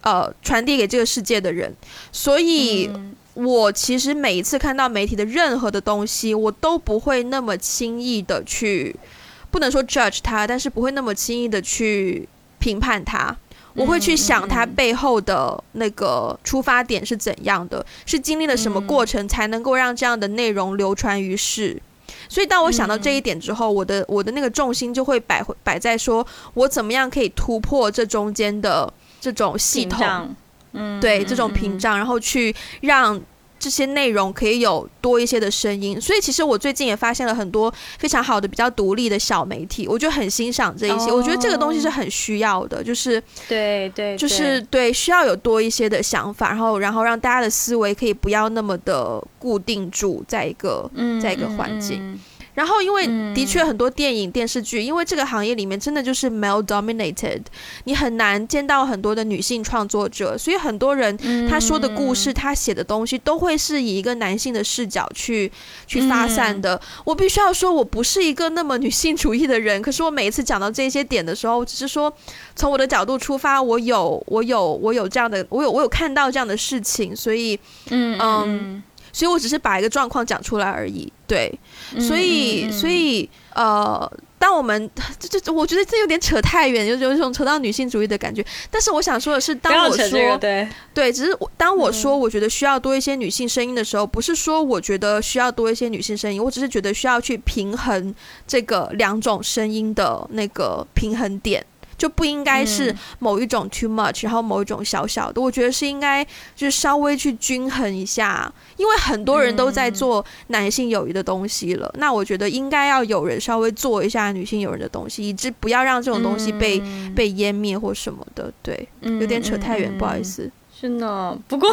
呃，传递给这个世界的人。所以我其实每一次看到媒体的任何的东西，我都不会那么轻易的去。不能说 judge 他，但是不会那么轻易的去评判他。我会去想他背后的那个出发点是怎样的，是经历了什么过程才能够让这样的内容流传于世。所以当我想到这一点之后，我的我的那个重心就会摆摆在说我怎么样可以突破这中间的这种系统，嗯，对这种屏障，然后去让。这些内容可以有多一些的声音，所以其实我最近也发现了很多非常好的、比较独立的小媒体，我就很欣赏这一些。我觉得这个东西是很需要的，就是对对，就是对，需要有多一些的想法，然后然后让大家的思维可以不要那么的固定住在一个在一个环境。然后，因为的确很多电影、电视剧，因为这个行业里面真的就是 male dominated，你很难见到很多的女性创作者，所以很多人他说的故事、他写的东西都会是以一个男性的视角去去发散的。我必须要说，我不是一个那么女性主义的人，可是我每一次讲到这些点的时候，只是说从我的角度出发，我有我有我有这样的，我有我有看到这样的事情，所以嗯嗯。所以我只是把一个状况讲出来而已，对，所以所以呃，当我们这这，我觉得这有点扯太远，有有一种扯到女性主义的感觉。但是我想说的是，当我说对对，只是当我说我觉得需要多一些女性声音的时候，不是说我觉得需要多一些女性声音，我只是觉得需要去平衡这个两种声音的那个平衡点。就不应该是某一种 too much，然后某一种小小的，我觉得是应该就是稍微去均衡一下，因为很多人都在做男性友谊的东西了，那我觉得应该要有人稍微做一下女性友谊的东西，以致不要让这种东西被被湮灭或什么的。对，有点扯太远，不好意思。是呢，不过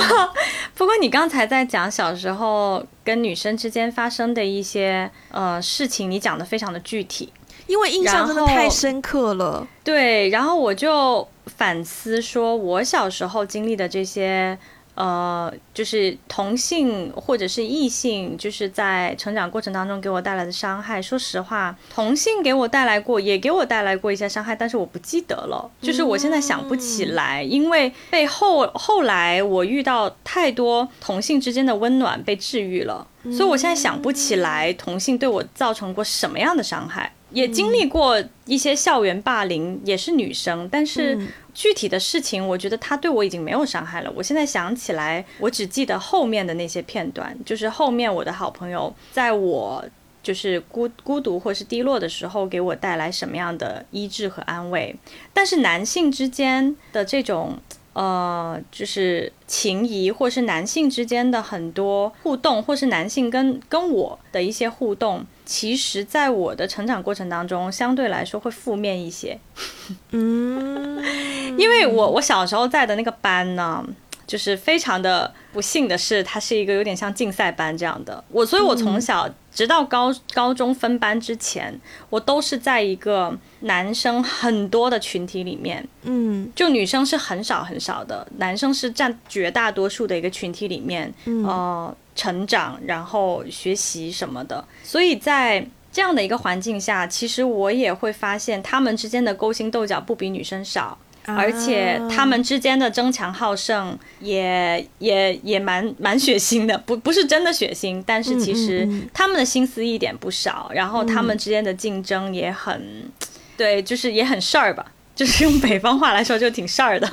不过你刚才在讲小时候跟女生之间发生的一些呃事情，你讲的非常的具体。因为印象真的太深刻了，对，然后我就反思说，我小时候经历的这些。呃，就是同性或者是异性，就是在成长过程当中给我带来的伤害。说实话，同性给我带来过，也给我带来过一些伤害，但是我不记得了，就是我现在想不起来，因为被后后来我遇到太多同性之间的温暖被治愈了，所以我现在想不起来同性对我造成过什么样的伤害。也经历过一些校园霸凌，也是女生，但是具体的事情，我觉得他对我已经没有伤害了。我现在想起来，我只记得后面的那些片段，就是后面我的好朋友在我就是孤孤独或是低落的时候，给我带来什么样的医治和安慰。但是男性之间的这种。呃，就是情谊，或是男性之间的很多互动，或是男性跟跟我的一些互动，其实在我的成长过程当中，相对来说会负面一些。嗯，因为我我小时候在的那个班呢。就是非常的不幸的是，它是一个有点像竞赛班这样的。我，所以我从小直到高高中分班之前，我都是在一个男生很多的群体里面，嗯，就女生是很少很少的，男生是占绝大多数的一个群体里面，呃，成长然后学习什么的。所以在这样的一个环境下，其实我也会发现他们之间的勾心斗角不比女生少。而且他们之间的争强好胜也也也蛮蛮血腥的，不不是真的血腥，但是其实他们的心思一点不少，然后他们之间的竞争也很，对，就是也很事儿吧，就是用北方话来说就挺事儿的，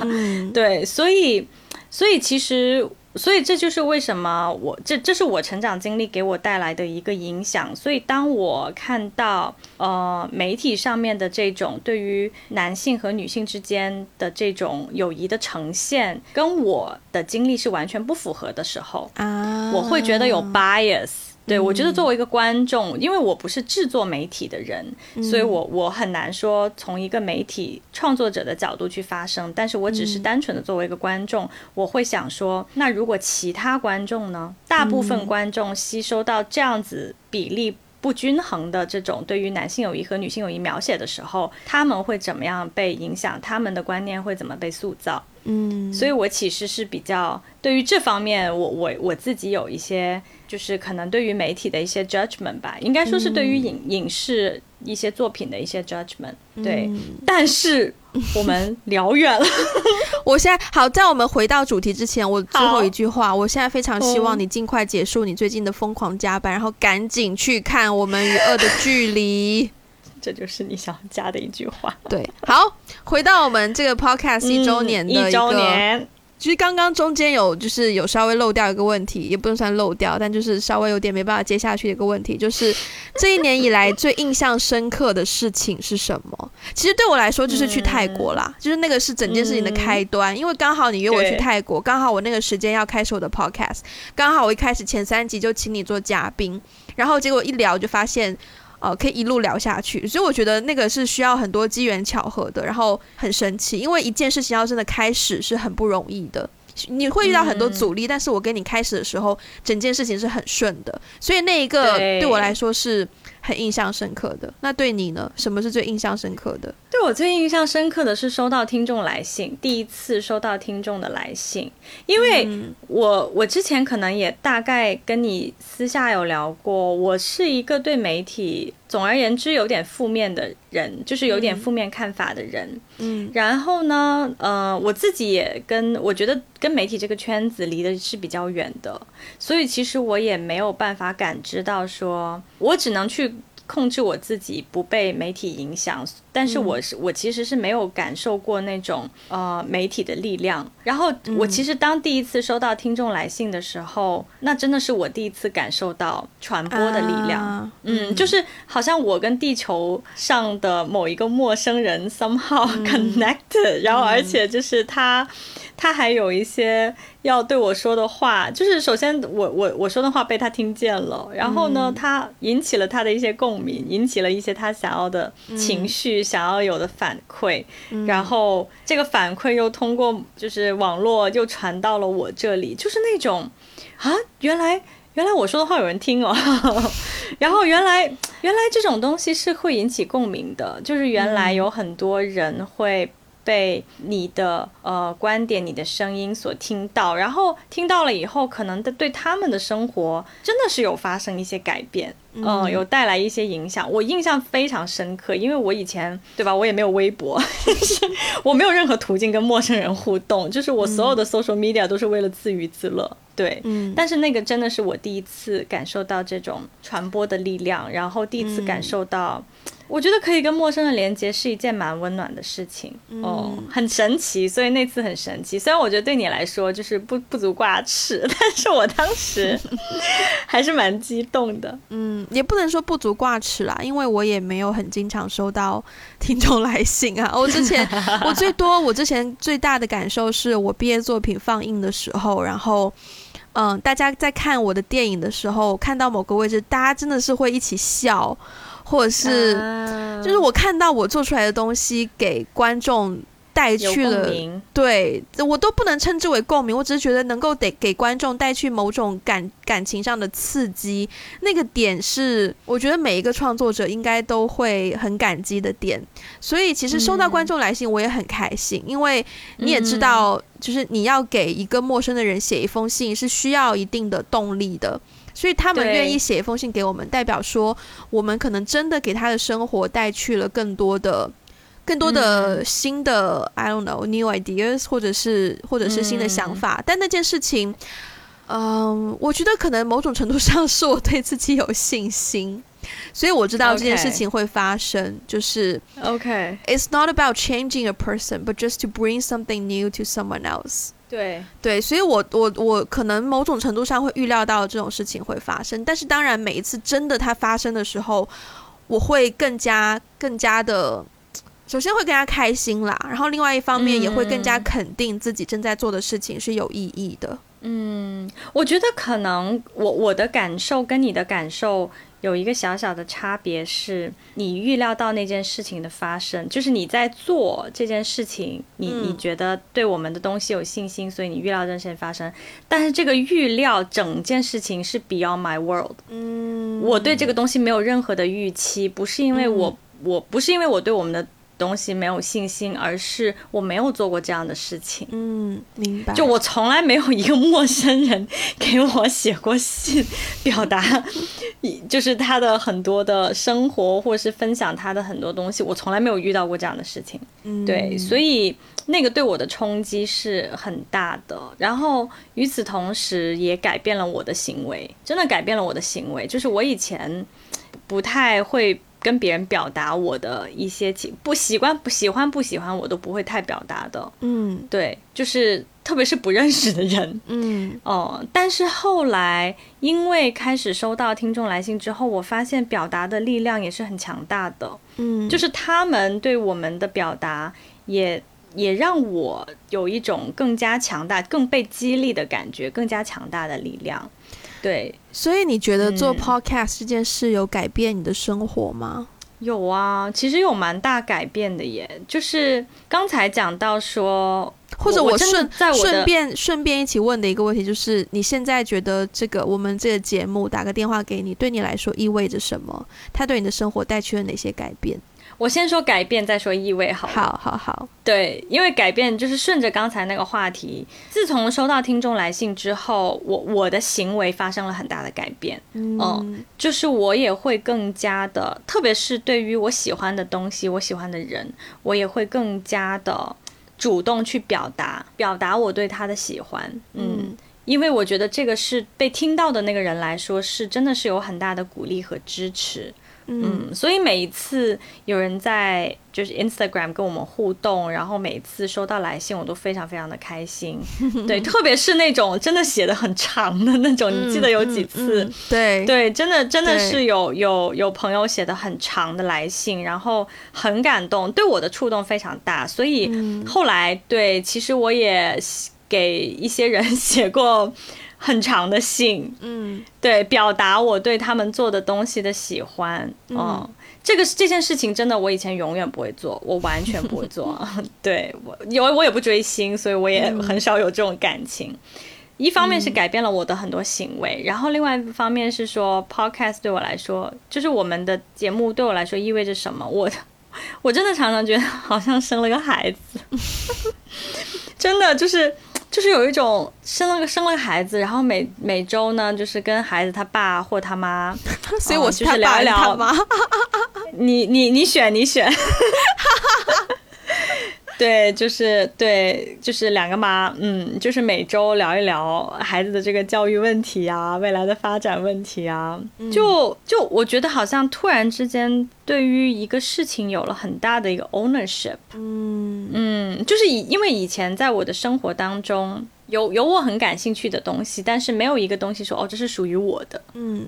对，所以所以其实。所以这就是为什么我这这是我成长经历给我带来的一个影响。所以当我看到呃媒体上面的这种对于男性和女性之间的这种友谊的呈现，跟我的经历是完全不符合的时候，啊，我会觉得有 bias。对，我觉得作为一个观众，因为我不是制作媒体的人，所以我我很难说从一个媒体创作者的角度去发声。但是我只是单纯的作为一个观众，我会想说，那如果其他观众呢？大部分观众吸收到这样子比例不均衡的这种对于男性友谊和女性友谊描写的时候，他们会怎么样被影响？他们的观念会怎么被塑造？嗯，所以我其实是比较对于这方面，我我我自己有一些。就是可能对于媒体的一些 judgment 吧，应该说是对于影影视一些作品的一些 judgment。对，但是我们聊远了。我现在好，在我们回到主题之前，我最后一句话，我现在非常希望你尽快结束你最近的疯狂加班，然后赶紧去看《我们与恶的距离》。这就是你想加的一句话。对，好，回到我们这个 podcast 一周年的一周年。其实刚刚中间有就是有稍微漏掉一个问题，也不能算漏掉，但就是稍微有点没办法接下去的一个问题，就是 这一年以来最印象深刻的事情是什么？其实对我来说就是去泰国啦，就是那个是整件事情的开端。因为刚好你约我去泰国，刚好我那个时间要开始我的 podcast，刚好我一开始前三集就请你做嘉宾，然后结果一聊就发现，呃，可以一路聊下去。所以我觉得那个是需要很多机缘巧合的，然后很神奇，因为一件事情要真的开始是很不容易的。你会遇到很多阻力，但是我跟你开始的时候，整件事情是很顺的，所以那一个对我来说是很印象深刻的。那对你呢？什么是最印象深刻的？对我最印象深刻的是收到听众来信，第一次收到听众的来信，因为我我之前可能也大概跟你私下有聊过，我是一个对媒体。总而言之，有点负面的人，就是有点负面看法的人。嗯，然后呢，呃，我自己也跟我觉得跟媒体这个圈子离的是比较远的，所以其实我也没有办法感知到，说我只能去。控制我自己不被媒体影响，但是我是我其实是没有感受过那种呃媒体的力量。然后我其实当第一次收到听众来信的时候，那真的是我第一次感受到传播的力量。嗯，就是好像我跟地球上的某一个陌生人 somehow connected，然后而且就是他。他还有一些要对我说的话，就是首先我我我说的话被他听见了，然后呢，他引起了他的一些共鸣，引起了一些他想要的情绪，想要有的反馈，然后这个反馈又通过就是网络又传到了我这里，就是那种啊，原来原来我说的话有人听哦，然后原来原来这种东西是会引起共鸣的，就是原来有很多人会。被你的呃观点、你的声音所听到，然后听到了以后，可能的对他们的生活真的是有发生一些改变，嗯，有带来一些影响。我印象非常深刻，因为我以前对吧，我也没有微博，我没有任何途径跟陌生人互动，就是我所有的 social media 都是为了自娱自乐，对，嗯。但是那个真的是我第一次感受到这种传播的力量，然后第一次感受到。我觉得可以跟陌生人连接是一件蛮温暖的事情哦，很神奇，所以那次很神奇。虽然我觉得对你来说就是不不足挂齿，但是我当时 还是蛮激动的。嗯，也不能说不足挂齿啦，因为我也没有很经常收到听众来信啊。我之前 我最多我之前最大的感受是我毕业作品放映的时候，然后嗯，大家在看我的电影的时候，看到某个位置，大家真的是会一起笑。或者是，就是我看到我做出来的东西给观众带去了，对我都不能称之为共鸣，我只是觉得能够得给观众带去某种感感情上的刺激，那个点是我觉得每一个创作者应该都会很感激的点。所以其实收到观众来信我也很开心，因为你也知道，就是你要给一个陌生的人写一封信是需要一定的动力的。所以他们愿意写一封信给我们，代表说我们可能真的给他的生活带去了更多的、更多的新的，I don't know new ideas，或者是或者是新的想法。但那件事情，嗯，我觉得可能某种程度上是我对自己有信心，所以我知道这件事情会发生。就是 OK，it's not about changing a person，but just to bring something new to someone else。对对，所以我我我可能某种程度上会预料到这种事情会发生，但是当然每一次真的它发生的时候，我会更加更加的，首先会更加开心啦，然后另外一方面也会更加肯定自己正在做的事情是有意义的。嗯，我觉得可能我我的感受跟你的感受。有一个小小的差别是，你预料到那件事情的发生，就是你在做这件事情，你你觉得对我们的东西有信心，所以你预料这件事情发生。但是这个预料整件事情是 beyond my world，嗯，我对这个东西没有任何的预期，不是因为我我不是因为我对我们的。东西没有信心，而是我没有做过这样的事情。嗯，明白。就我从来没有一个陌生人给我写过信，表达，就是他的很多的生活，或者是分享他的很多东西。我从来没有遇到过这样的事情。嗯，对，所以那个对我的冲击是很大的。然后与此同时，也改变了我的行为，真的改变了我的行为。就是我以前不太会。跟别人表达我的一些情不习惯、不喜欢、不喜欢，我都不会太表达的。嗯，对，就是特别是不认识的人，嗯。哦，但是后来因为开始收到听众来信之后，我发现表达的力量也是很强大的，嗯，就是他们对我们的表达也也让我有一种更加强大、更被激励的感觉，更加强大的力量。对，所以你觉得做 podcast 这件事有改变你的生活吗？有啊，其实有蛮大改变的耶。就是刚才讲到说，或者我顺顺便顺便一起问的一个问题，就是你现在觉得这个我们这个节目打个电话给你，对你来说意味着什么？它对你的生活带去了哪些改变？我先说改变，再说意味，好。好，好，好。对，因为改变就是顺着刚才那个话题。自从收到听众来信之后，我我的行为发生了很大的改变。嗯，就是我也会更加的，特别是对于我喜欢的东西、我喜欢的人，我也会更加的主动去表达，表达我对他的喜欢。嗯，因为我觉得这个是被听到的那个人来说，是真的是有很大的鼓励和支持。嗯，所以每一次有人在就是 Instagram 跟我们互动，然后每一次收到来信，我都非常非常的开心。对，特别是那种真的写的很长的那种，你记得有几次？对对，真的真的是有有有朋友写的很长的来信，然后很感动，对我的触动非常大。所以后来对，其实我也给一些人写过。很长的信，嗯，对，表达我对他们做的东西的喜欢，嗯，这个这件事情真的我以前永远不会做，我完全不会做，对我，因为我也不追星，所以我也很少有这种感情。一方面是改变了我的很多行为，然后另外一方面是说，podcast 对我来说，就是我们的节目对我来说意味着什么？我 我真的常常觉得好像生了个孩子，真的就是。就是有一种生了个生了个孩子，然后每每周呢，就是跟孩子他爸或他妈，所以我就是聊一聊吗？你你你选你选。对，就是对，就是两个妈，嗯，就是每周聊一聊孩子的这个教育问题啊，未来的发展问题啊，就就我觉得好像突然之间对于一个事情有了很大的一个 ownership，嗯。嗯，就是以因为以前在我的生活当中有有我很感兴趣的东西，但是没有一个东西说哦这是属于我的，嗯，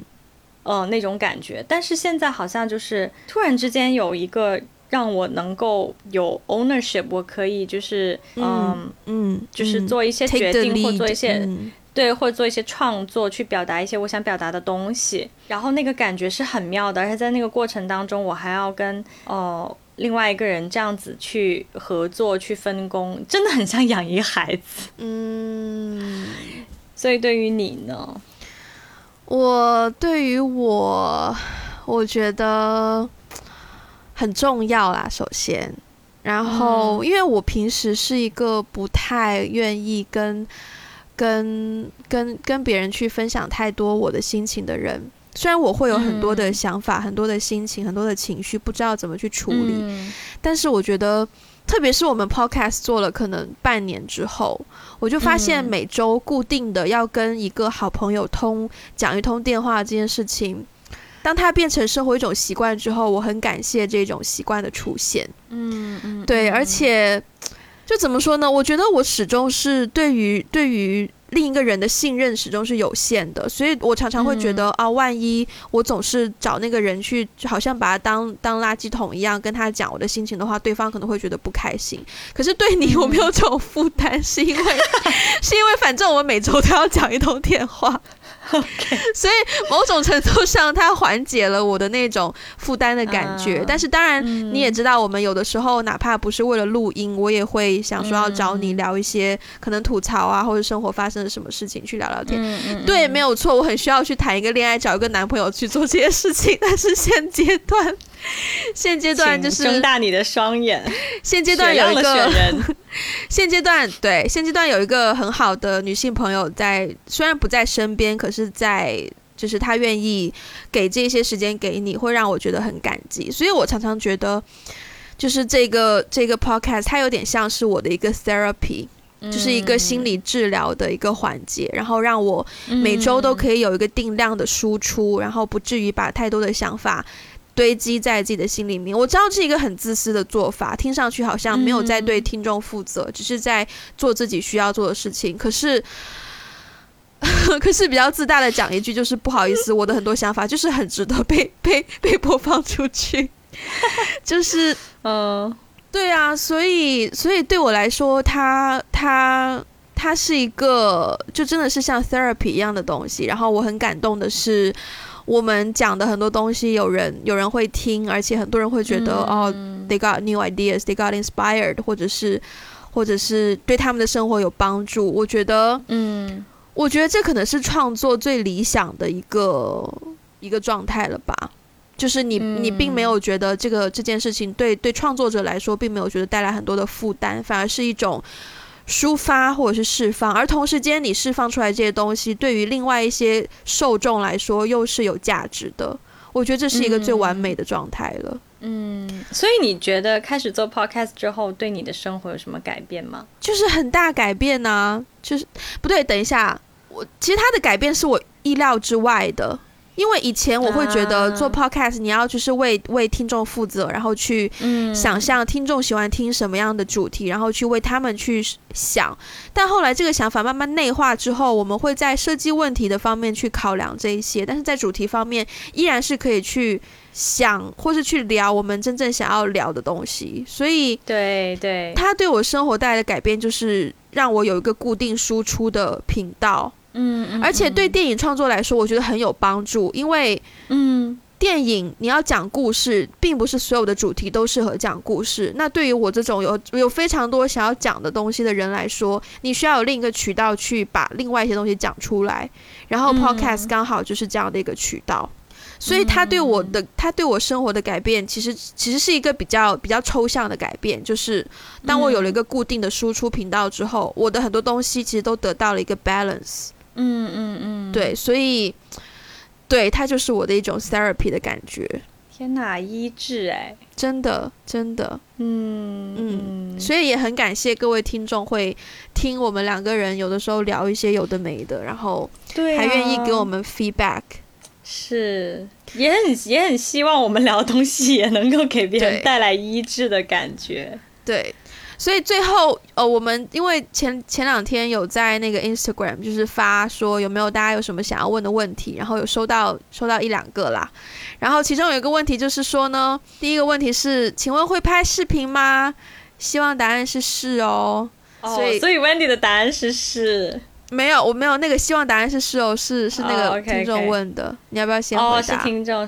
呃那种感觉，但是现在好像就是突然之间有一个。让我能够有 ownership，我可以就是嗯嗯，就是做一些决定或做一些对，或者做一些创作，去表达一些我想表达的东西。然后那个感觉是很妙的，而且在那个过程当中，我还要跟哦另外一个人这样子去合作、去分工，真的很像养一个孩子。嗯，所以对于你呢？我对于我，我觉得。很重要啦，首先，然后因为我平时是一个不太愿意跟跟跟跟别人去分享太多我的心情的人，虽然我会有很多的想法、很多的心情、很多的情绪，不知道怎么去处理，但是我觉得，特别是我们 podcast 做了可能半年之后，我就发现每周固定的要跟一个好朋友通讲一通电话这件事情。当它变成生活一种习惯之后，我很感谢这种习惯的出现。嗯嗯，对，而且就怎么说呢？我觉得我始终是对于对于另一个人的信任始终是有限的，所以我常常会觉得啊，万一我总是找那个人去，就好像把他当当垃圾桶一样跟他讲我的心情的话，对方可能会觉得不开心。可是对你，我没有这种负担，是因为 是因为反正我们每周都要讲一通电话。所以某种程度上，它缓解了我的那种负担的感觉。但是当然，你也知道，我们有的时候哪怕不是为了录音，我也会想说要找你聊一些可能吐槽啊，或者生活发生了什么事情去聊聊天。对，没有错，我很需要去谈一个恋爱，找一个男朋友去做这些事情。但是现阶段，现阶段就是睁大你的双眼。现阶段有一个 现阶段对现阶段有一个很好的女性朋友在，虽然不在身边，可是在就是她愿意给这些时间给你，会让我觉得很感激。所以我常常觉得，就是这个这个 podcast 它有点像是我的一个 therapy，就是一个心理治疗的一个环节，然后让我每周都可以有一个定量的输出，然后不至于把太多的想法。堆积在自己的心里面。我知道这是一个很自私的做法，听上去好像没有在对听众负责，只是在做自己需要做的事情。可是，可是比较自大的讲一句，就是不好意思，我的很多想法就是很值得被 被被播放出去。就是 嗯，对啊，所以所以对我来说，他他。它是一个，就真的是像 therapy 一样的东西。然后我很感动的是，我们讲的很多东西，有人有人会听，而且很多人会觉得哦，they got new ideas，they got inspired，或者是或者是对他们的生活有帮助。我觉得，嗯，我觉得这可能是创作最理想的一个一个状态了吧。就是你你并没有觉得这个这件事情对对创作者来说，并没有觉得带来很多的负担，反而是一种。抒发或者是释放，而同时间你释放出来这些东西，对于另外一些受众来说又是有价值的。我觉得这是一个最完美的状态了。嗯，所以你觉得开始做 podcast 之后，对你的生活有什么改变吗？就是很大改变呢。就是不对，等一下，我其实它的改变是我意料之外的。因为以前我会觉得做 podcast 你要就是为为听众负责，然后去想象听众喜欢听什么样的主题，然后去为他们去想。但后来这个想法慢慢内化之后，我们会在设计问题的方面去考量这一些，但是在主题方面依然是可以去想或是去聊我们真正想要聊的东西。所以，对对，它对我生活带来的改变就是让我有一个固定输出的频道。嗯，而且对电影创作来说，我觉得很有帮助，因为，嗯，电影你要讲故事，并不是所有的主题都适合讲故事。那对于我这种有有非常多想要讲的东西的人来说，你需要有另一个渠道去把另外一些东西讲出来。然后 Podcast 刚好就是这样的一个渠道，所以他对我的，他对我生活的改变，其实其实是一个比较比较抽象的改变。就是当我有了一个固定的输出频道之后，我的很多东西其实都得到了一个 balance。嗯嗯嗯，对，所以，对，它就是我的一种 therapy 的感觉。天哪，医治哎，真的真的，嗯嗯，所以也很感谢各位听众会听我们两个人有的时候聊一些有的没的，然后还愿意给我们 feedback，是，也很也很希望我们聊的东西也能够给别人带来医治的感觉，对。所以最后，呃，我们因为前前两天有在那个 Instagram 就是发说有没有大家有什么想要问的问题，然后有收到收到一两个啦。然后其中有一个问题就是说呢，第一个问题是，请问会拍视频吗？希望答案是是哦。所以所以 Wendy 的答案是是。没有，我没有那个希望答案是是哦，是是那个听众问的。你要不要先回答？哦，是听众？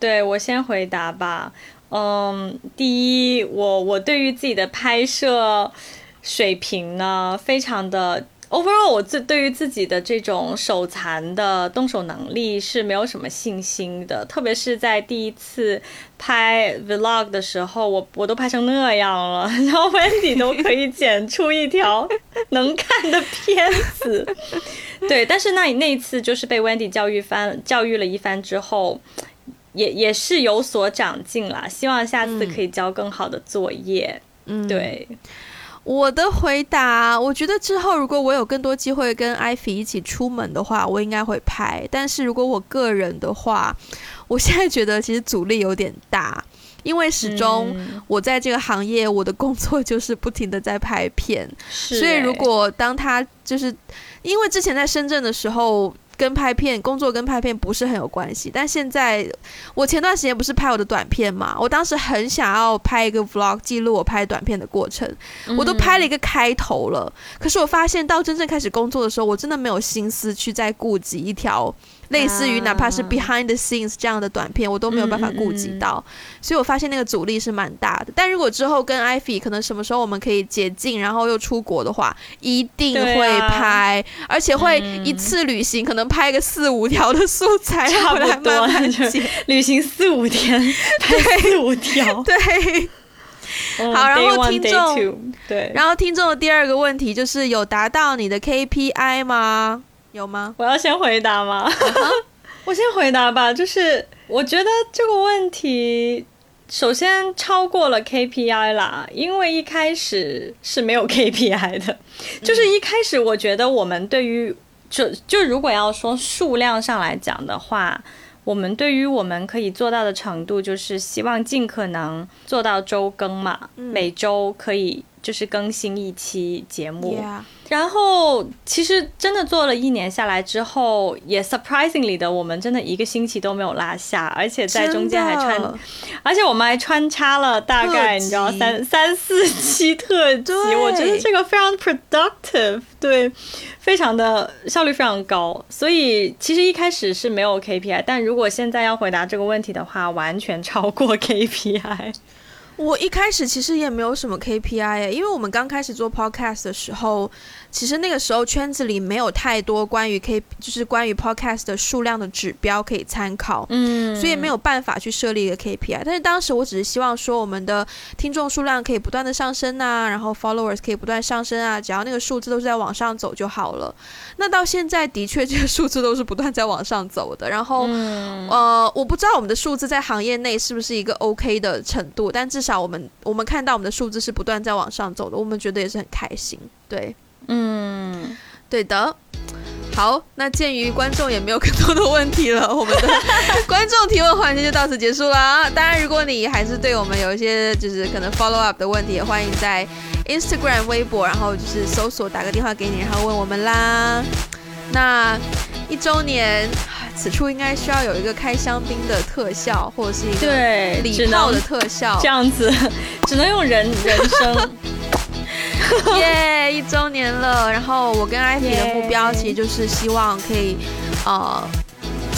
对我先回答吧。嗯，第一，我我对于自己的拍摄水平呢，非常的 overall，我自对于自己的这种手残的动手能力是没有什么信心的，特别是在第一次拍 vlog 的时候，我我都拍成那样了，然后 Wendy 都可以剪出一条能看的片子，对，但是那那一次就是被 Wendy 教育翻教育了一番之后。也也是有所长进啦，希望下次可以交更好的作业。嗯，对，我的回答，我觉得之后如果我有更多机会跟艾菲一起出门的话，我应该会拍。但是如果我个人的话，我现在觉得其实阻力有点大，因为始终我在这个行业，我的工作就是不停的在拍片，所以如果当他就是因为之前在深圳的时候。跟拍片工作跟拍片不是很有关系，但现在我前段时间不是拍我的短片嘛？我当时很想要拍一个 vlog 记录我拍短片的过程，我都拍了一个开头了，可是我发现到真正开始工作的时候，我真的没有心思去再顾及一条。类似于哪怕是 behind the scenes 这样的短片，我都没有办法顾及到，所以我发现那个阻力是蛮大的。但如果之后跟 Ivy 可能什么时候我们可以解禁，然后又出国的话，一定会拍，而且会一次旅行可能拍个四五条的素材，差不多 旅行四五天，拍四五条，对。好，然后听众对，然后听众的第二个问题就是有达到你的 KPI 吗？有吗？我要先回答吗？我先回答吧。就是我觉得这个问题，首先超过了 KPI 啦，因为一开始是没有 KPI 的。就是一开始，我觉得我们对于就就如果要说数量上来讲的话。我们对于我们可以做到的程度，就是希望尽可能做到周更嘛，每周可以就是更新一期节目。然后，其实真的做了一年下来之后，也 surprisingly 的，我们真的一个星期都没有落下，而且在中间还穿，而且我们还穿插了大概你知道三三四期特辑，我觉得这个非常 productive，对，非常的效率非常高。所以其实一开始是没有 KPI，但如果现在要回答这个问题的话，完全超过 KPI。我一开始其实也没有什么 KPI，因为我们刚开始做 podcast 的时候。其实那个时候圈子里没有太多关于 K，就是关于 Podcast 的数量的指标可以参考，嗯，所以没有办法去设立一个 KPI。但是当时我只是希望说，我们的听众数量可以不断的上升啊，然后 Followers 可以不断上升啊，只要那个数字都是在往上走就好了。那到现在的确这些数字都是不断在往上走的。然后，呃，我不知道我们的数字在行业内是不是一个 OK 的程度，但至少我们我们看到我们的数字是不断在往上走的，我们觉得也是很开心，对。嗯，对的。好，那鉴于观众也没有更多的问题了，我们的 观众提问环节就到此结束了啊。当然，如果你还是对我们有一些就是可能 follow up 的问题，也欢迎在 Instagram、微博，然后就是搜索打个电话给你，然后问我们啦。那一周年，此处应该需要有一个开香槟的特效，或者是一个对礼炮的特效，这样子只能用人人声。耶，一周年了！然后我跟艾比的目标其实就是希望可以，呃，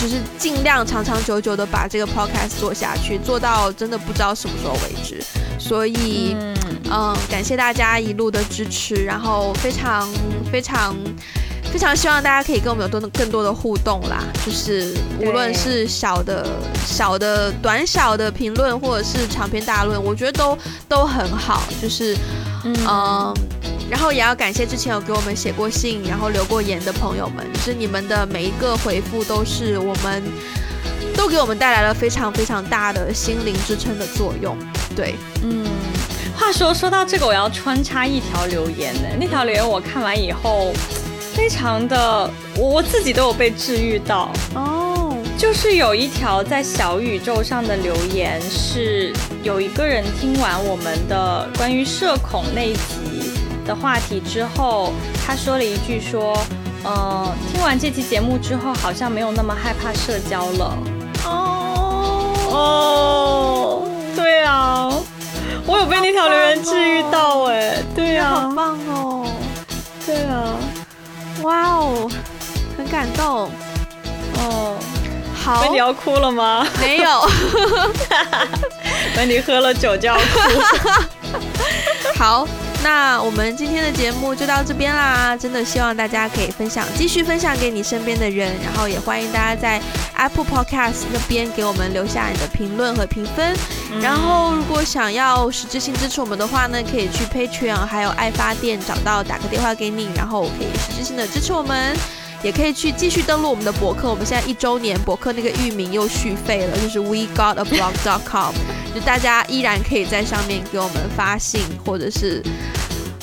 就是尽量长长久久的把这个 podcast 做下去，做到真的不知道什么时候为止。所以，嗯，感谢大家一路的支持，然后非常非常非常希望大家可以跟我们有多更多的互动啦。就是无论是小的小的短小的评论，或者是长篇大论，我觉得都都很好。就是。嗯，然后也要感谢之前有给我们写过信，然后留过言的朋友们，就是你们的每一个回复都是我们，都给我们带来了非常非常大的心灵支撑的作用。对，嗯，话说说到这个，我要穿插一条留言呢。那条留言我看完以后，非常的，我我自己都有被治愈到哦。就是有一条在小宇宙上的留言，是有一个人听完我们的关于社恐那一集的话题之后，他说了一句说，呃，听完这期节目之后，好像没有那么害怕社交了。哦哦，对啊，我有被那条留言治愈到哎，对啊，好棒哦，对啊，哇哦，很感动，哦。温迪要哭了吗？没有，温迪喝了酒就要哭。好，那我们今天的节目就到这边啦。真的希望大家可以分享，继续分享给你身边的人。然后也欢迎大家在 Apple Podcast 那边给我们留下你的评论和评分。然后如果想要实质性支持我们的话呢，可以去 Patreon 还有爱发电找到打个电话给你，然后可以实质性的支持我们。也可以去继续登录我们的博客，我们现在一周年博客那个域名又续费了，就是 we got a blog dot com，就大家依然可以在上面给我们发信，或者是，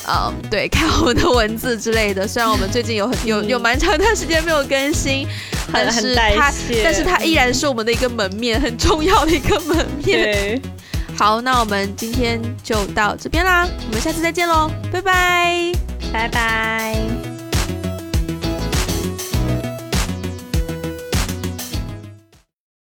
嗯，对，看我们的文字之类的。虽然我们最近有很有有蛮长一段时间没有更新，但是它但是它依然是我们的一个门面，很重要的一个门面。好，那我们今天就到这边啦，我们下次再见喽，拜拜，拜拜。